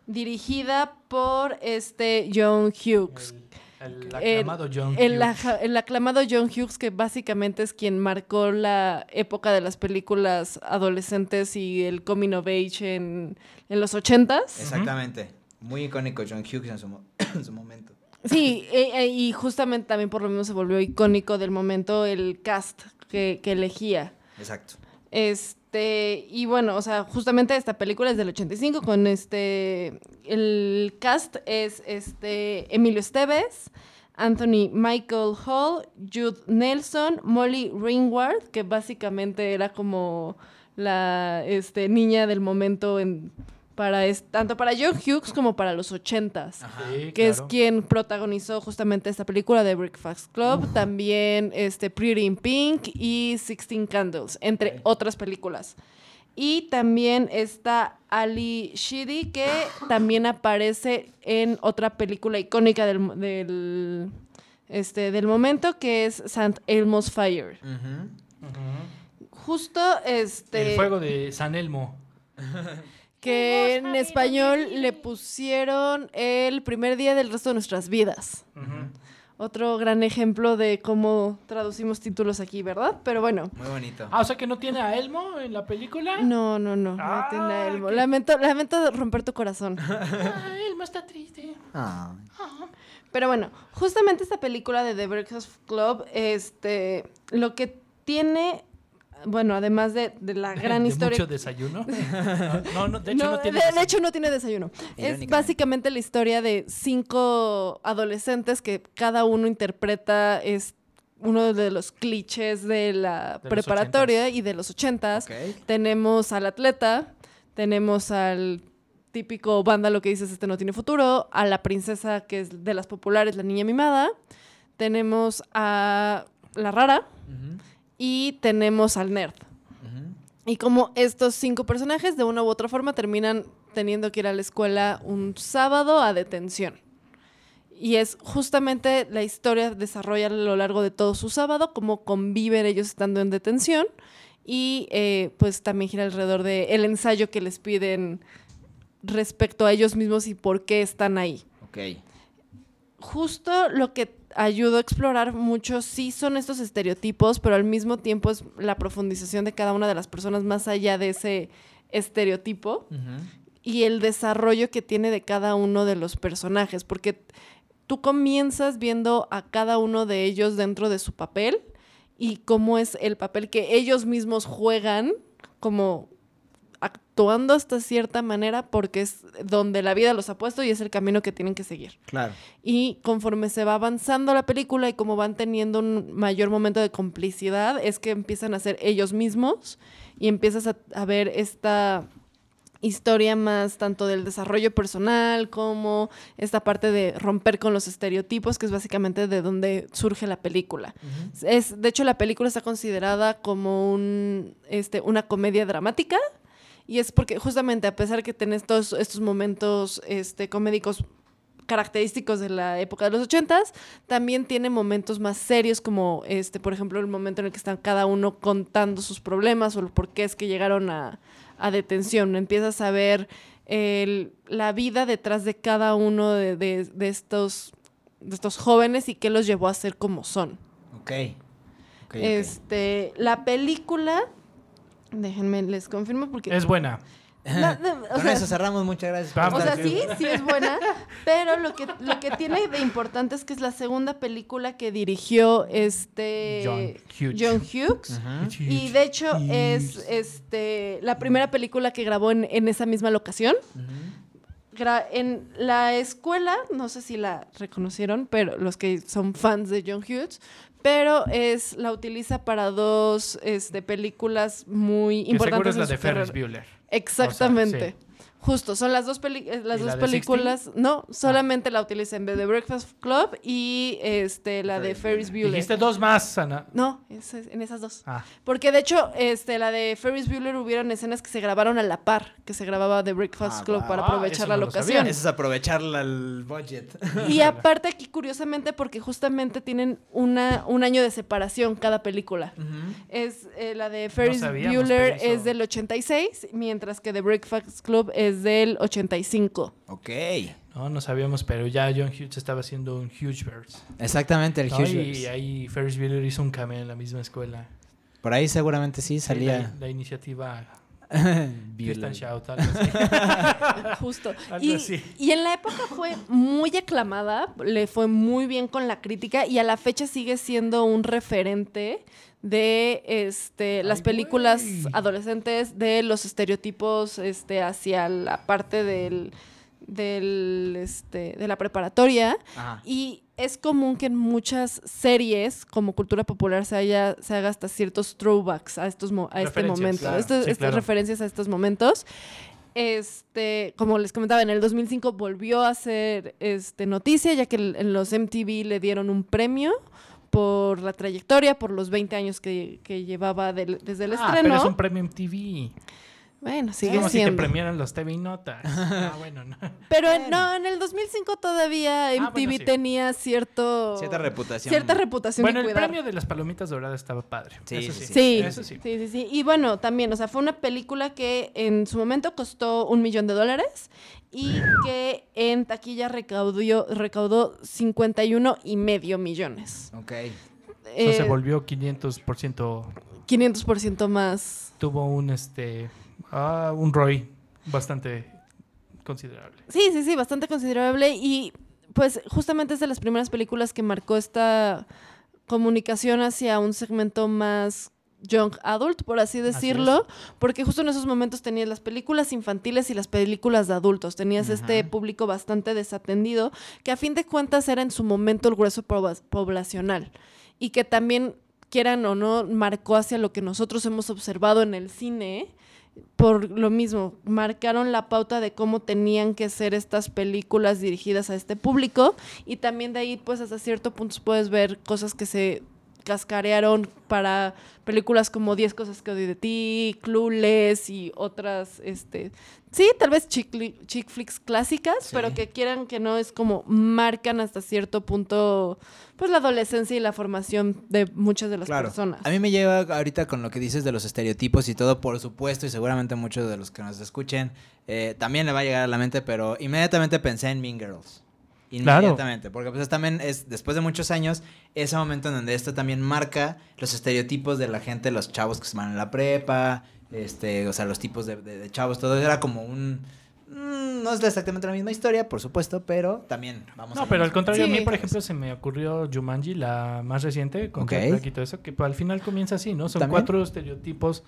dirigida por este John Hughes. El El- aclamado John el, Hughes. el aclamado John Hughes, que básicamente es quien marcó la época de las películas adolescentes y el coming of age en, en los ochentas. Exactamente. Muy icónico John Hughes en su, mo- <clears throat> en su momento. Sí, e- e- y justamente también por lo mismo se volvió icónico del momento el cast que, que elegía. Exacto. Este, y bueno, o sea, justamente esta película es del 85 con este, el cast es este Emilio Esteves, Anthony Michael Hall, Jude Nelson, Molly Ringward, que básicamente era como la este, niña del momento en, para es- tanto para John Hughes como para los 80s Sí, que es quien protagonizó justamente esta película de Breakfast Club, también este Pretty in Pink y Sixteen Candles, entre otras películas. Y también está Ali Sheedy, que también aparece en otra película icónica del, del, este, del momento, que es St. Elmo's Fire. Justo este El fuego de San Elmo. <laughs> que en español le pusieron el primer día del resto de nuestras vidas. Otro gran ejemplo de cómo traducimos títulos aquí, ¿verdad? Pero bueno. Muy bonito. Ah, o sea que no tiene a Elmo en la película. No, no, no. no Ah, tiene a Elmo. qué- Lamento, lamento romper tu corazón. <laughs> Ah, Elmo está triste. Ah. Pero bueno, justamente esta película de The Breakfast Club, este, lo que tiene, bueno, además de, de la <laughs> gran ¿De historia. mucho desayuno? <laughs> No, no, de hecho no, No, tiene de- de desayuno. hecho no tiene desayuno. Es básicamente la historia de cinco adolescentes que cada uno interpreta es uno de los clichés de la De preparatoria y de los ochentas. Tenemos al atleta, tenemos al típico vándalo que dices este no tiene futuro, a la princesa que es de las populares, la niña mimada, tenemos a la rara, y tenemos al nerd. Y como estos cinco personajes de una u otra forma terminan teniendo que ir a la escuela un sábado a detención. Y es justamente la historia desarrolla a lo largo de todo su sábado, cómo conviven ellos estando en detención. Y eh, pues también gira alrededor del el ensayo que les piden respecto a ellos mismos y por qué están ahí. Ok. Justo lo que ayudó a explorar mucho sí son estos estereotipos, pero al mismo tiempo es la profundización de cada una de las personas más allá de ese estereotipo y el desarrollo que tiene de cada uno de los personajes, porque tú comienzas viendo a cada uno de ellos dentro de su papel y cómo es el papel que ellos mismos juegan como actuando hasta cierta manera porque es donde la vida los ha puesto y es el camino que tienen que seguir. Claro. Y conforme se va avanzando la película y como van teniendo un mayor momento de complicidad, es que empiezan a ser ellos mismos y empiezas a, a ver esta historia más tanto del desarrollo personal como esta parte de romper con los estereotipos, que es básicamente de donde surge la película. es, de hecho, la película está considerada como un, este, una comedia dramática. Y es porque justamente a pesar que tenés todos estos momentos este, comédicos característicos de la época de los ochentas, también tiene momentos más serios como este, por ejemplo, el momento en el que están cada uno contando sus problemas o el por qué es que llegaron a, a detención. Empiezas a ver el- la vida detrás de cada uno de, de- de estos, de estos jóvenes y qué los llevó a ser como son. Ok. Ok, ok. Este, la película, déjenme les confirmo porque Es buena. No, no, <laughs> o Con sea, eso cerramos, muchas gracias. Vamos. o sea, sí, sí es buena, <laughs> pero lo que, lo que tiene de importante es que es la segunda película que dirigió este John Hughes. John Hughes. Y de hecho es este la primera película que grabó en, en esa misma locación. Gra- en la escuela, no sé si la reconocieron, pero los que son fans de John Hughes, pero es la utiliza para dos este, películas muy Que importantes. seguro es la de Ferris. Bueller. Exactamente. sí. Justo, son las dos, peli- eh, las ¿Y dos la películas. No, solamente la utiliza en The Breakfast Club y este, la de Ferris Bueller. Dijiste dos más, Ana. No, en esas dos. Ah, Porque de hecho, este, la de Ferris Bueller hubieron escenas que se grabaron a la par, que se grababa The Breakfast Ah, Club wow. para Ah, aprovechar la no lo locación. Eso es aprovechar el budget. <laughs> Y aparte aquí, curiosamente, porque justamente tienen una, un año de separación cada película. Es eh, la de Ferris sabíamos, Bueller es del 86, mientras que The Breakfast Club es del 85. ok. no, no sabíamos, pero ya John Hughes estaba haciendo un Huge Birds. Exactamente, el ¿no? Huge Y Birds. ahí Ferris Bueller hizo un cameo en la misma escuela. Por ahí seguramente sí Sí, salía. La, la iniciativa <laughs> Algo así. <laughs> Justo. Algo Y, así. y en la época fue muy aclamada, le fue muy bien con la crítica y a la fecha sigue siendo un referente de este, las Ay, películas adolescentes, de los estereotipos este, hacia la parte del, del, este, de la preparatoria. Ajá. Y es común que en muchas series, como cultura popular, se, haya, se haga hasta ciertos throwbacks a, estos a este momento. claro. Estos- Sí, estas claro. referencias a estos momentos. Este, como les comentaba, en el 2005 volvió a ser este, noticia, ya que en los MTV le dieron un premio por la trayectoria, por los 20 años que, que llevaba del- desde el Ah, estreno. pero es un premio MTV. Bueno, sigue Como si te premiaran los TV Notas. <laughs> Ah, bueno, no. Pero no, en el 2005 todavía MTV Ah, bueno, sí. tenía cierto... Cierta reputación. Cierta reputación Bueno, que el cuidar. premio de las palomitas doradas estaba padre. Sí, Eso sí, sí. Sí, Eso sí. sí, sí, sí. Y bueno, también, o sea, fue una película que en su momento costó un millón de dólares y que en taquilla recaudó, recaudó 51 y medio millones. Ok. Eso se Eh, volvió 500%. 500% más. Tuvo un este ah, un ROI bastante considerable. Sí, sí, sí, bastante considerable. Y pues justamente es de las primeras películas que marcó esta comunicación hacia un segmento más young adult, por así decirlo, porque justo en esos momentos tenías las películas infantiles y las películas de adultos, tenías este público bastante desatendido, que a fin de cuentas era en su momento el grueso poblacional y que también, quieran o no, marcó hacia lo que nosotros hemos observado en el cine, por lo mismo, marcaron la pauta de cómo tenían que ser estas películas dirigidas a este público y también de ahí pues hasta cierto punto puedes ver cosas que se cascarearon para películas como 10 cosas que odio de ti, Clueless y otras, este, sí, tal vez chick, chick flicks clásicas, Sí. pero que quieran que no es como marcan hasta cierto punto, pues la adolescencia y la formación de muchas de las Claro. personas. A mí me lleva ahorita con lo que dices de los estereotipos y todo, por supuesto, y seguramente muchos de los que nos escuchen eh, también le va a llegar a la mente, pero inmediatamente pensé en Mean Girls. Claro. Inmediatamente, porque pues también es, después de muchos años, ese momento en donde esto también marca los estereotipos de la gente, los chavos que se van en la prepa, este, o sea, los tipos de, de- de chavos, todo era como un... mm, no es exactamente la misma historia, por supuesto, pero también vamos No, a pero al contrario, a mí, por ejemplo, se me ocurrió Jumanji, la más reciente, con Ok. Jack Black y todo eso, que pues, al final comienza así, ¿no? Son ¿También? cuatro estereotipos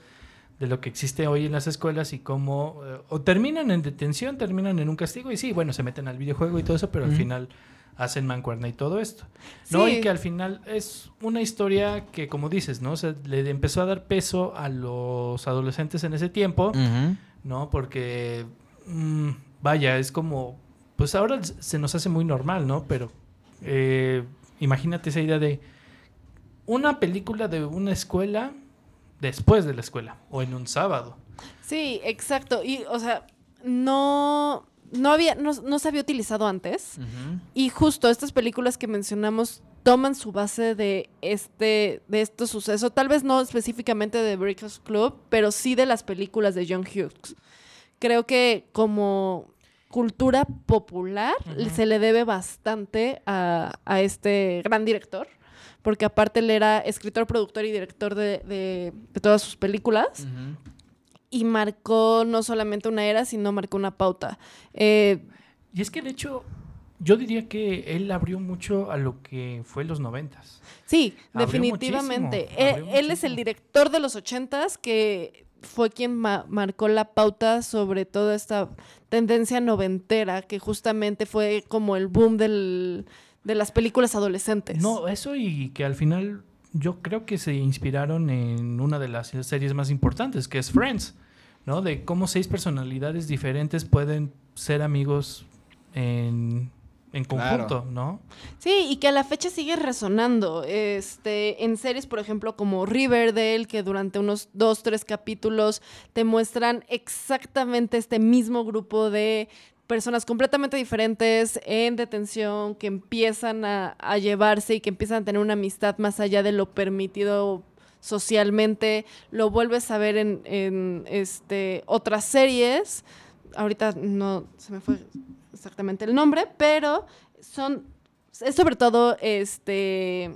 de lo que existe hoy en las escuelas y cómo eh, o terminan en detención, terminan en un castigo y sí, bueno, se meten al videojuego y todo eso, pero al final hacen mancuerna y todo esto. ¿No? Y que al final es una historia que, como dices, ¿no? O sea, le empezó a dar peso a los adolescentes en ese tiempo. ¿no? Porque, mm, vaya, es como, pues ahora se nos hace muy normal, ¿no? Pero eh, imagínate esa idea de una película de una escuela después de la escuela o en un sábado. Sí, exacto. Y, o sea, no, no había, no, no se había utilizado antes. Y justo estas películas que mencionamos toman su base de este, de este suceso. Tal vez no específicamente de Breakfast Club, pero sí de las películas de John Hughes. Creo que como cultura popular se le debe bastante a, a este gran director. Porque aparte él era escritor, productor y director de, de- de todas sus películas y marcó no solamente una era, sino marcó una pauta. Eh, Y es que de hecho, yo diría que él abrió mucho a lo que fue los noventas. sí, Abrió definitivamente. Eh, él es el director de los ochentas que fue quien ma- marcó la pauta sobre toda esta tendencia noventera, que justamente fue como el boom del- de las películas adolescentes. No, eso y que al final yo creo que se inspiraron en una de las series más importantes, que es Friends, ¿no? De cómo seis personalidades diferentes pueden ser amigos en, en Claro. conjunto, ¿no? Sí, y que a la fecha sigue resonando. Este, en series, por ejemplo, como Riverdale, que durante unos dos, tres capítulos te muestran exactamente este mismo grupo de personas completamente diferentes en detención, que empiezan a, llevarse y que empiezan a tener una amistad más allá de lo permitido socialmente. Lo vuelves a ver en, en, este, otras series. Ahorita no se me fue exactamente el nombre, pero son es sobre todo este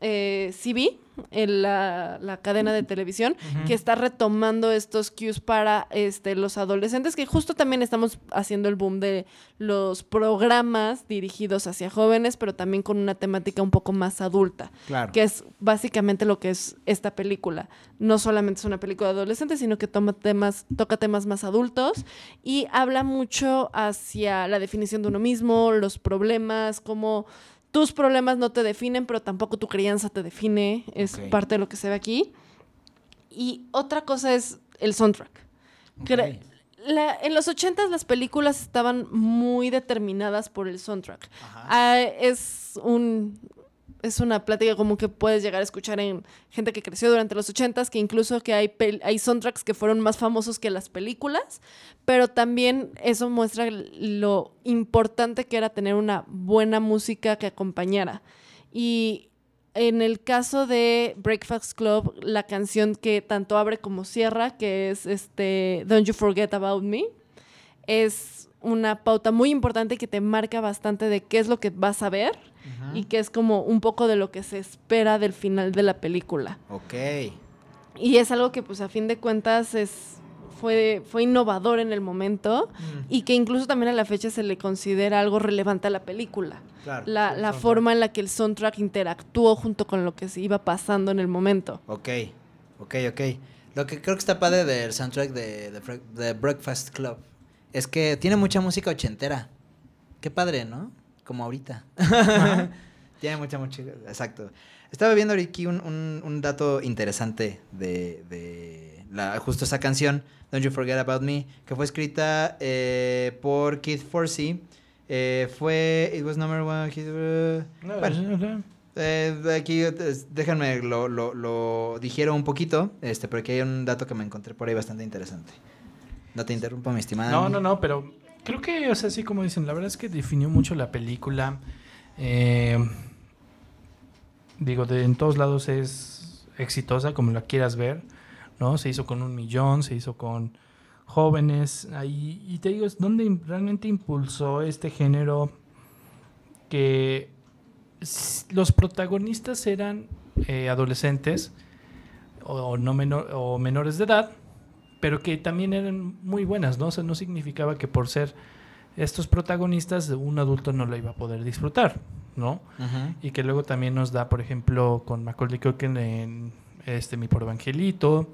eh, CB, en la, la cadena de televisión, que está retomando estos cues para este, los adolescentes, que justo también estamos haciendo el boom de los programas dirigidos hacia jóvenes, pero también con una temática un poco más adulta, Claro. que es básicamente lo que es esta película. No solamente es una película de adolescentes, sino que toma temas, toca temas más adultos y habla mucho hacia la definición de uno mismo, los problemas, cómo tus problemas no te definen, pero tampoco tu crianza te define. Es parte de lo que se ve aquí. Y otra cosa es el soundtrack. La- en los 80 las películas estaban muy determinadas por el soundtrack. Ah, es un es una plática como que puedes llegar a escuchar en gente que creció durante los 80s, que incluso que hay, hay soundtracks que fueron más famosos que las películas, pero también eso muestra lo importante que era tener una buena música que acompañara. Y en el caso de Breakfast Club, la canción que tanto abre como cierra, que es este Don't You Forget About Me, es una pauta muy importante que te marca bastante de qué es lo que vas a ver y que es como un poco de lo que se espera del final de la película. Ok. Y es algo que pues a fin de cuentas es fue, fue innovador en el momento y que incluso también a la fecha se le considera algo relevante a la película. Claro. La, la forma en la que el soundtrack interactuó junto con lo que se iba pasando en el momento. Ok, ok, ok. Lo que creo que está padre del soundtrack de, de, de Breakfast Club es que tiene mucha música ochentera. Qué padre, ¿no? Como ahorita. <laughs> tiene mucha música, exacto. Estaba viendo aquí un, un- un dato interesante de, de la, justo esa canción, Don't You Forget About Me, que fue escrita eh, por Keith Forsey. Eh, fue, it was number one, hit, uh, bueno, Eh, aquí déjenme lo, lo, lo digiero un poquito, este, pero aquí hay un dato que me encontré por ahí bastante interesante. No te interrumpo, mi estimada. No, no, no, pero creo que, o sea, sí, como dicen, la verdad es que definió mucho la película. Eh, digo, de, en todos lados es exitosa, como la quieras ver, ¿no? Se hizo con un millón, se hizo con jóvenes. Ahí, y te digo, es donde realmente impulsó este género que los protagonistas eran eh, adolescentes o no menor, o menores de edad, pero que también eran muy buenas, ¿no? O sea, no significaba que por ser estos protagonistas un adulto no lo iba a poder disfrutar, ¿no? Y que luego también nos da, por ejemplo, con Macaulay Culkin en este Mi Por Evangelito,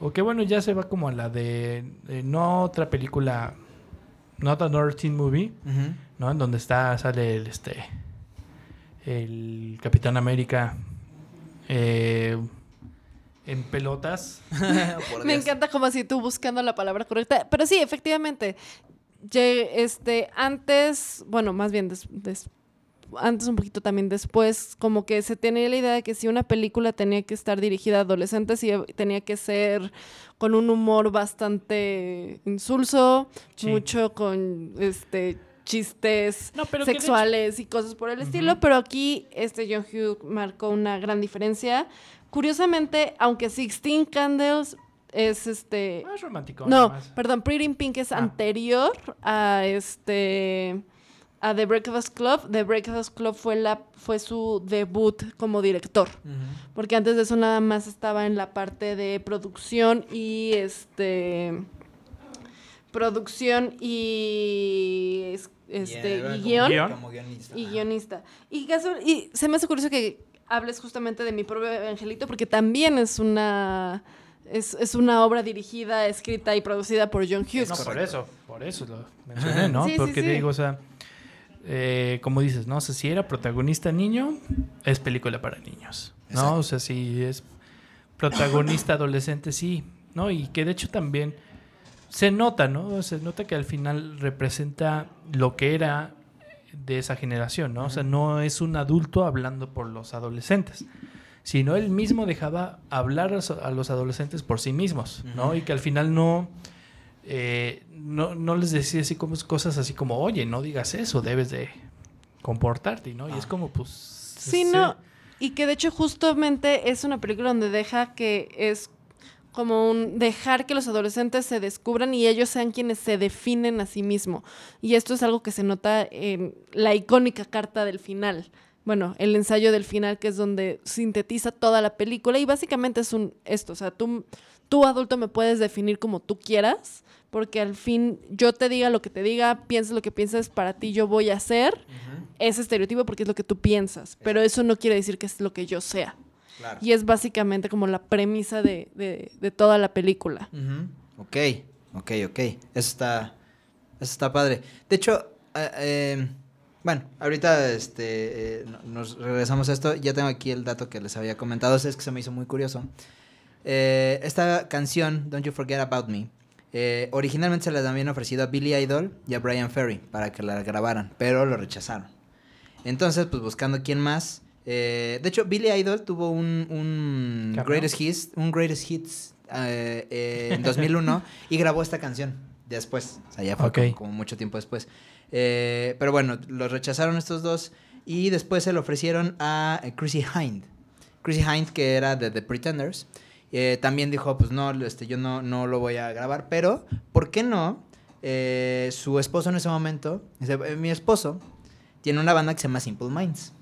o que bueno, ya se va como a la de, de no otra película, Not Another Teen Movie. ¿no? En donde está, sale el, este, el Capitán América eh, en pelotas. <laughs> Me encanta como así tú buscando la palabra correcta. Pero sí, efectivamente. Este, antes, bueno, más bien des- des- antes un poquito también después, como que se tenía la idea de que si una película tenía que estar dirigida a adolescentes y tenía que ser con un humor bastante insulso, Sí. mucho con este chistes No, sexuales y cosas por el estilo, pero aquí este John Hugh marcó una gran diferencia. Curiosamente, aunque Sixteen Candles es este Más romántico. no, más. perdón, Pretty in Pink es Ah. anterior a este a The Breakfast Club. The Breakfast Club fue la fue su debut como director, porque antes de eso nada más estaba en la parte de producción y este producción y es- este era y como- guion Guión. como guionista. y guionista. Y, caso- y se me hace curioso que hables justamente de mi propio Angelito, porque también es una, es, es una obra dirigida, escrita y producida por John Hughes. No, por eso, por eso lo mencioné, ¿no? Sí, sí, Porque sí. digo, o sea, eh, como dices, ¿no? O sea, si era protagonista niño, es película para niños, ¿no? Exacto. O sea, si es protagonista adolescente, sí, ¿no? Y que de hecho también se nota, ¿no? Se nota que al final representa lo que era de esa generación, ¿no? O sea, no es un adulto hablando por los adolescentes, sino él mismo dejaba hablar a los- adolescentes por sí mismos, ¿no? Y que al final no, eh, no, no les decía así como cosas así como, oye, no digas eso, debes de comportarte, ¿no? Y es Ah. como, pues... Sí, es, no. Y que de hecho justamente es una película donde deja que es como un dejar que los adolescentes se descubran y ellos sean quienes se definen a sí mismos. Y esto es algo que se nota en la icónica carta del final. Bueno, el ensayo del final, que es donde sintetiza toda la película. Y básicamente es un esto. O sea, tú, tú adulto me puedes definir como tú quieras. Porque al fin yo te diga lo que te diga, pienses lo que pienses, para ti yo voy a hacer Ujú. ese estereotipo porque es lo que tú piensas, pero eso no quiere decir que es lo que yo sea. Claro. Y es básicamente como la premisa de, de- de toda la película. Ujú. Ok, ok, ok. Eso está, eso está padre. De hecho, eh, eh, bueno, ahorita este, eh, no- nos regresamos a esto. Ya tengo aquí el dato que les había comentado. Es que se me hizo muy curioso. Eh, esta canción, Don't You Forget About Me, eh, originalmente se les habían ofrecido a Billy Idol y a Brian Ferry para que la grabaran, pero lo rechazaron. Entonces, pues buscando quién más. Eh, de hecho, Billy Idol tuvo un, greatest hits, un greatest hits eh, eh, en 2001 <laughs> y grabó esta canción después. O sea, ya fue Ok. como, como mucho tiempo después. Pero bueno, los rechazaron estos dos y después se lo ofrecieron a Chrissy Hind. Chrissy Hind, que era de The Pretenders, también dijo, pues no, este, yo no, no lo voy a grabar, pero ¿por qué no? Su esposo en ese momento, dice, "Eh, mi esposo tiene una banda que se llama Simple Minds.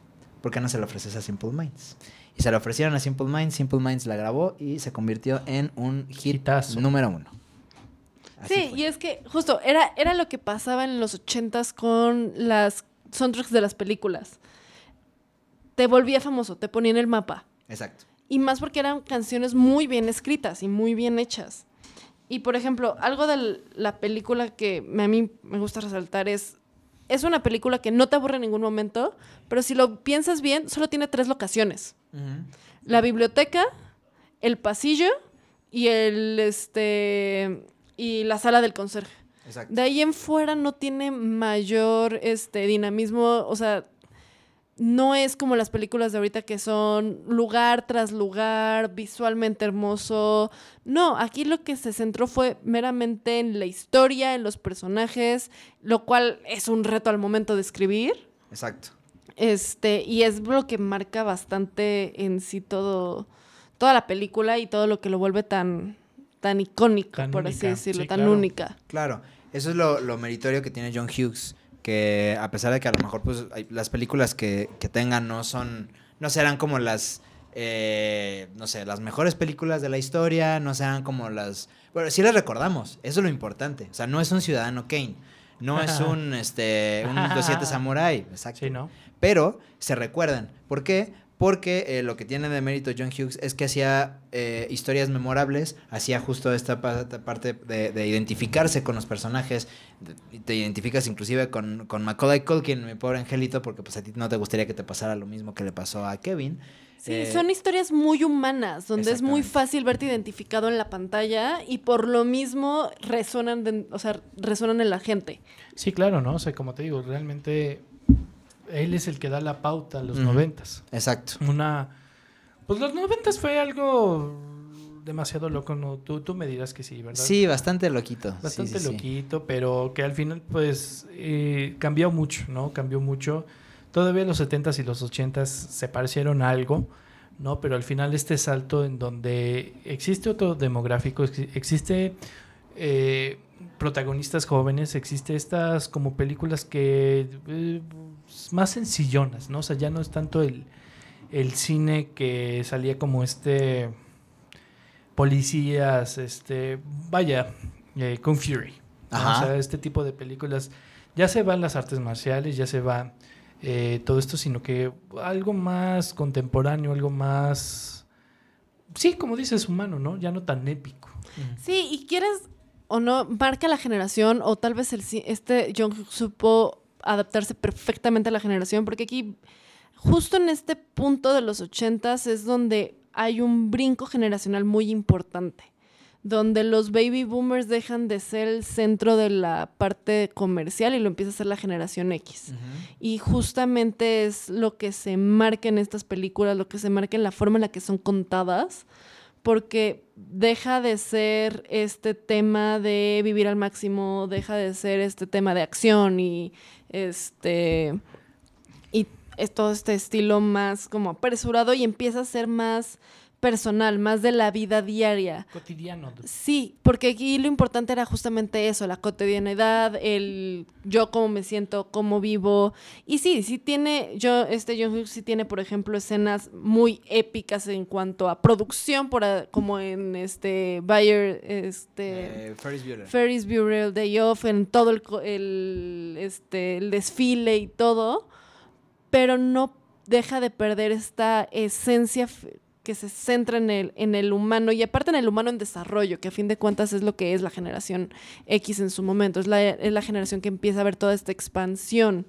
¿Por qué no se lo ofreces a Simple Minds? Y se lo ofrecieron a Simple Minds, Simple Minds la grabó y se convirtió en un hit Hitazo. número uno. Así sí, fue. y es que justo era, era lo que pasaba en los ochentas con las soundtracks de las películas. Te volvía famoso, te ponía en el mapa. Exacto. Y más porque eran canciones muy bien escritas y muy bien hechas. Y por ejemplo, algo de la película que a mí me gusta resaltar es, es una película que no te aburre en ningún momento, pero si lo piensas bien, solo tiene tres locaciones. La biblioteca, el pasillo y el este y la sala del conserje. Exacto. De ahí en fuera no tiene mayor este dinamismo, o sea, no es como las películas de ahorita que son lugar tras lugar, visualmente hermoso. No, aquí lo que se centró fue meramente en la historia, en los personajes, lo cual es un reto al momento de escribir. Exacto. Este, y es lo que marca bastante en sí todo, toda la película y todo lo que lo vuelve tan, tan icónico, Tan por así decirlo, sí, tan claro. única. Claro, eso es lo, lo meritorio que tiene John Hughes, que a pesar de que a lo mejor pues, hay- las películas que, que tengan no son, no serán como las, eh, no sé, las mejores películas de la historia, no serán como las, bueno, sí las recordamos, eso es lo importante, o sea, no es un Ciudadano Kane, no es <laughs> un, este, un Los Siete Samurai, exacto. Sí, ¿no? Pero se recuerdan. ¿Por qué? Porque eh, lo que tiene de mérito John Hughes es que hacía eh, historias memorables, hacía justo esta pa- parte de, de identificarse con los personajes, de- te identificas inclusive con, con Macaulay Culkin, mi pobre angelito, porque pues a ti no te gustaría que te pasara lo mismo que le pasó a Kevin. Sí, Eh, son historias muy humanas, donde es muy fácil verte identificado en la pantalla y por lo mismo resuenan, de- o sea, resuenan en la gente. Sí, claro, ¿no? O sea, como te digo, realmente él es el que da la pauta a los noventas. Exacto. Una... Pues los noventas fue algo demasiado loco, ¿no? Tú, tú me dirás que sí, ¿verdad? Sí, bastante loquito. Bastante sí, sí. loquito, pero que al final, pues, eh, cambió mucho, ¿no? Cambió mucho. Todavía los 70s y los 80s se parecieron a algo, ¿no? Pero al final este salto en donde existe otro demográfico, exi- existe eh, protagonistas jóvenes, existe estas como películas que eh, más sencillonas, ¿no? O sea, ya no es tanto el, el cine que salía como este policías, este, vaya, eh, Kung Fury. O sea, este tipo de películas ya se van las artes marciales, ya se va eh, todo esto, sino que algo más contemporáneo, algo más, sí, como dices, humano, ¿no? Ya no tan épico. Sí, y quieres o no, marca la generación, o tal vez el, este Hughes supo adaptarse perfectamente a la generación, porque aquí, justo en este punto de los ochentas, es donde hay un brinco generacional muy importante, donde los baby boomers dejan de ser el centro de la parte comercial y lo empieza a ser la generación X. Y justamente es lo que se marca en estas películas, lo que se marca en la forma en la que son contadas, porque deja de ser este tema de vivir al máximo, deja de ser este tema de acción y este y es todo este estilo más como apresurado y empieza a ser más personal, más de la vida diaria. Cotidiano. Sí, porque aquí lo importante era justamente eso, la cotidianidad, el yo cómo me siento, cómo vivo. Y sí, sí tiene, yo, este John Hughes sí tiene, por ejemplo, escenas muy épicas en cuanto a producción, por a- como en este Bayer, este... Eh, Ferris Bueller. Ferris Bueller, Day Off, en todo el, el, este, el desfile y todo, pero no deja de perder esta esencia que se centra en el, en el humano y aparte en el humano en desarrollo, que a fin de cuentas es lo que es la generación X en su momento, es la, es la generación que empieza a ver toda esta expansión.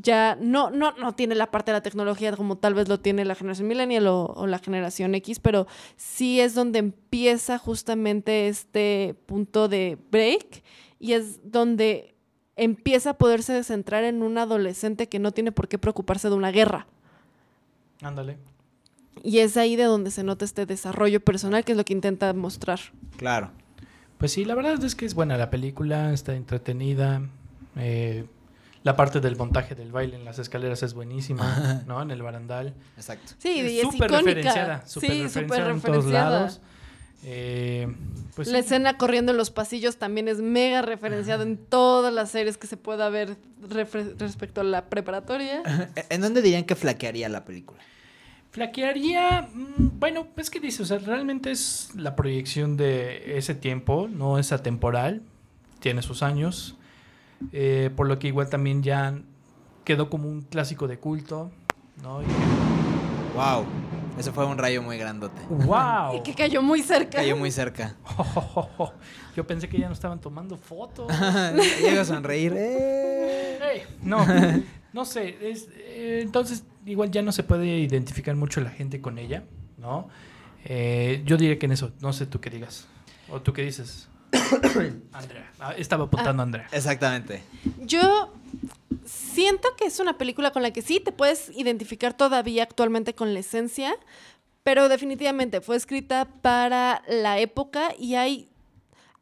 Ya no, no, no tiene la parte de la tecnología como tal vez lo tiene la generación millennial o, o la generación X, pero sí es donde empieza justamente este punto de break y es donde empieza a poderse centrar en un adolescente que no tiene por qué preocuparse de una guerra. Ándale. Y es ahí de donde se nota este desarrollo personal, que es lo que intenta mostrar. Claro. Pues sí, la verdad es que es buena la película, está entretenida. eh, la parte del montaje del baile en las escaleras es buenísima, <laughs> ¿no? En el barandal. Exacto. Sí, Es y es súper referenciada, súper sí, referenciada súper en todos referenciada. lados. Eh, pues la sí. escena corriendo en los pasillos también es mega referenciada en todas las series que se pueda ver respecto a la preparatoria. <laughs> ¿En dónde dirían que flaquearía la película? Flaquearía, mm, bueno, es que dice, o sea, realmente es la proyección de ese tiempo, no es atemporal, tiene sus años, eh, por lo que igual también ya quedó como un clásico de culto, ¿no? Y- Wow. Eso fue un rayo muy grandote. ¡Wow! <laughs> Y que cayó muy cerca. Cayó muy cerca. <laughs> Yo pensé que ya no estaban tomando fotos. <laughs> Llega a sonreír. ¡eh! Ey, no, no sé. es, eh, entonces, igual ya no se puede identificar mucho la gente con ella, ¿no? Eh, yo diría que en eso, no sé tú qué digas. ¿O tú qué dices? <coughs> Andrea. Ah, estaba apuntando a Andrea. Exactamente. Yo siento que es una película con la que sí te puedes identificar todavía actualmente con la esencia, pero definitivamente fue escrita para la época y hay,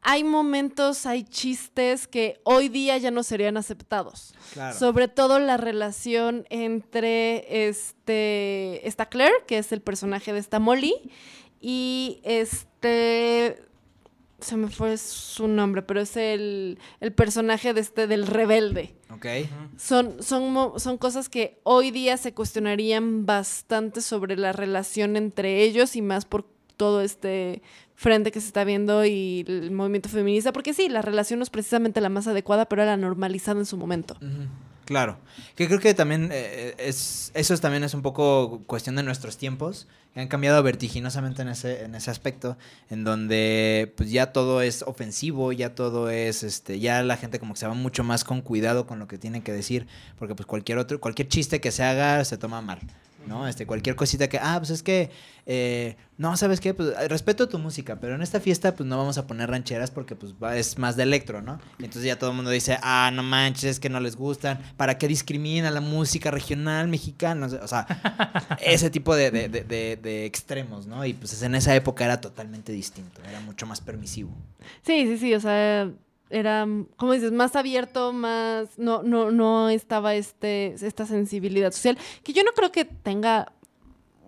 hay momentos, hay chistes que hoy día ya no serían aceptados. Claro. Sobre todo la relación entre este, esta Claire, que es el personaje de esta Molly, y este se me fue su nombre, pero es el, el personaje de este del rebelde. Ok. Son, son, son cosas que hoy día se cuestionarían bastante sobre la relación entre ellos y más por todo este frente que se está viendo y el movimiento feminista, porque sí, la relación no es precisamente la más adecuada, pero era normalizada en su momento. Claro, que creo que también eh, es, eso es- también es un poco cuestión de nuestros tiempos, que han cambiado vertiginosamente en ese, en ese aspecto, en donde pues ya todo es ofensivo, ya todo es, este, ya la gente como que se va mucho más con cuidado con lo que tiene que decir, porque pues cualquier otro, cualquier chiste que se haga se toma mal. ¿No? Este, cualquier cosita que, ah, pues es que, eh, no, ¿sabes qué? Pues eh, respeto tu música, pero en esta fiesta, pues no vamos a poner rancheras porque, pues, va- es más de electro, ¿no? Entonces ya todo el mundo dice, ah, no manches, es que no les gustan, ¿para qué discrimina la música regional mexicana? O sea, <laughs> ese tipo de, de- de- de- de extremos, ¿no? Y pues en esa época era totalmente distinto, era mucho más permisivo. Sí, sí, sí, o sea, era, como dices, más abierto, más, no, no, no estaba este, esta sensibilidad social, que yo no creo que tenga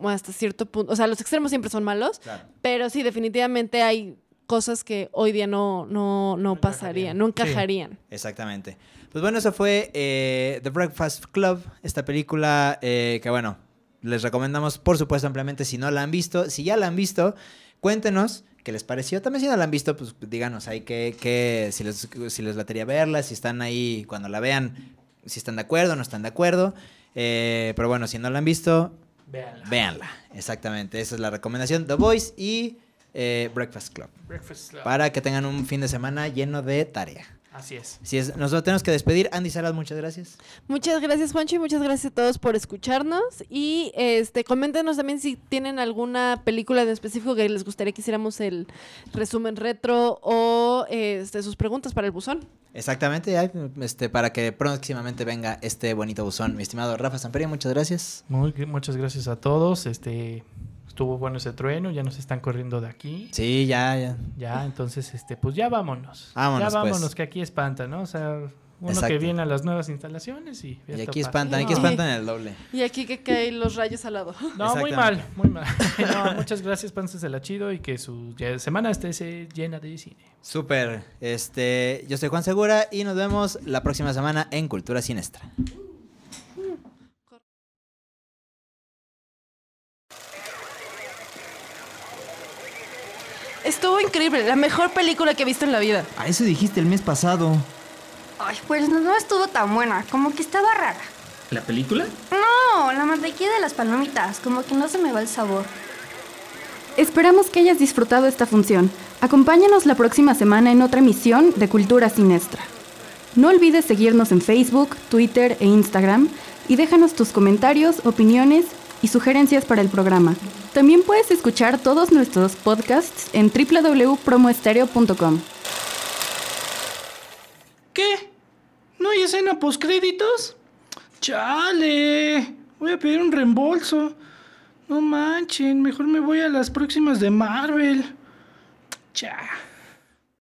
hasta cierto punto, o sea, los extremos siempre son malos, Claro. pero sí, definitivamente hay cosas que hoy día no, no, no pasarían, no Sí. encajarían. Exactamente. Pues bueno, eso fue eh, The Breakfast Club, esta película eh, que bueno, les recomendamos por supuesto ampliamente si no la han visto. Si ya la han visto, cuéntenos qué les pareció. También si no la han visto, pues díganos ahí que, que si, les, si les latería verla, si están ahí cuando la vean, si están de acuerdo o no están de acuerdo. Eh, pero bueno, si no la han visto, Véanla. véanla. Exactamente, esa es la recomendación. The Voice y eh, Breakfast Club. Breakfast Club. Para que tengan un fin de semana lleno de tarea. Así es. Si es, nos tenemos que despedir. Andy Salas, muchas gracias. Muchas gracias, Juancho, y muchas gracias a todos por escucharnos. Y este, coméntenos también si tienen alguna película en específico que les gustaría que hiciéramos el resumen retro o este, sus preguntas para el buzón. Exactamente, este, para que próximamente venga este bonito buzón. Mi estimado Rafa Samperia, muchas gracias. Muy, muchas gracias a todos. Este estuvo bueno ese trueno, ya nos están corriendo de aquí. Sí, ya, ya. Ya, entonces, este, pues ya vámonos. Vámonos, ya pues. vámonos, que aquí espanta, ¿no? O sea, uno Exacto. que viene a las nuevas instalaciones y... Y aquí espantan, aquí Ay. espantan el doble. Y aquí que caen los rayos al lado. No, muy mal, muy mal. <laughs> No, muchas gracias, Pánsensela chido y que su semana esté se llena de cine. Súper. Este, yo soy Juan Segura y nos vemos la próxima semana en Cultura Sinestra. Estuvo increíble, la mejor película que he visto en la vida. A eso dijiste el mes pasado. Ay, pues no estuvo tan buena, como que estaba rara. ¿La película? No, la mantequilla de las palomitas, como que no se me va el sabor. Esperamos que hayas disfrutado esta función. Acompáñanos la próxima semana en otra emisión de Cultura Sinestra. No olvides seguirnos en Facebook, Twitter e Instagram y déjanos tus comentarios, opiniones y sugerencias para el programa. También puedes escuchar todos nuestros podcasts en www.promoestereo.com. ¿Qué? ¿No hay escena postcréditos? ¡Chale! Voy a pedir un reembolso. No manchen, mejor me voy a las próximas de Marvel. Cha.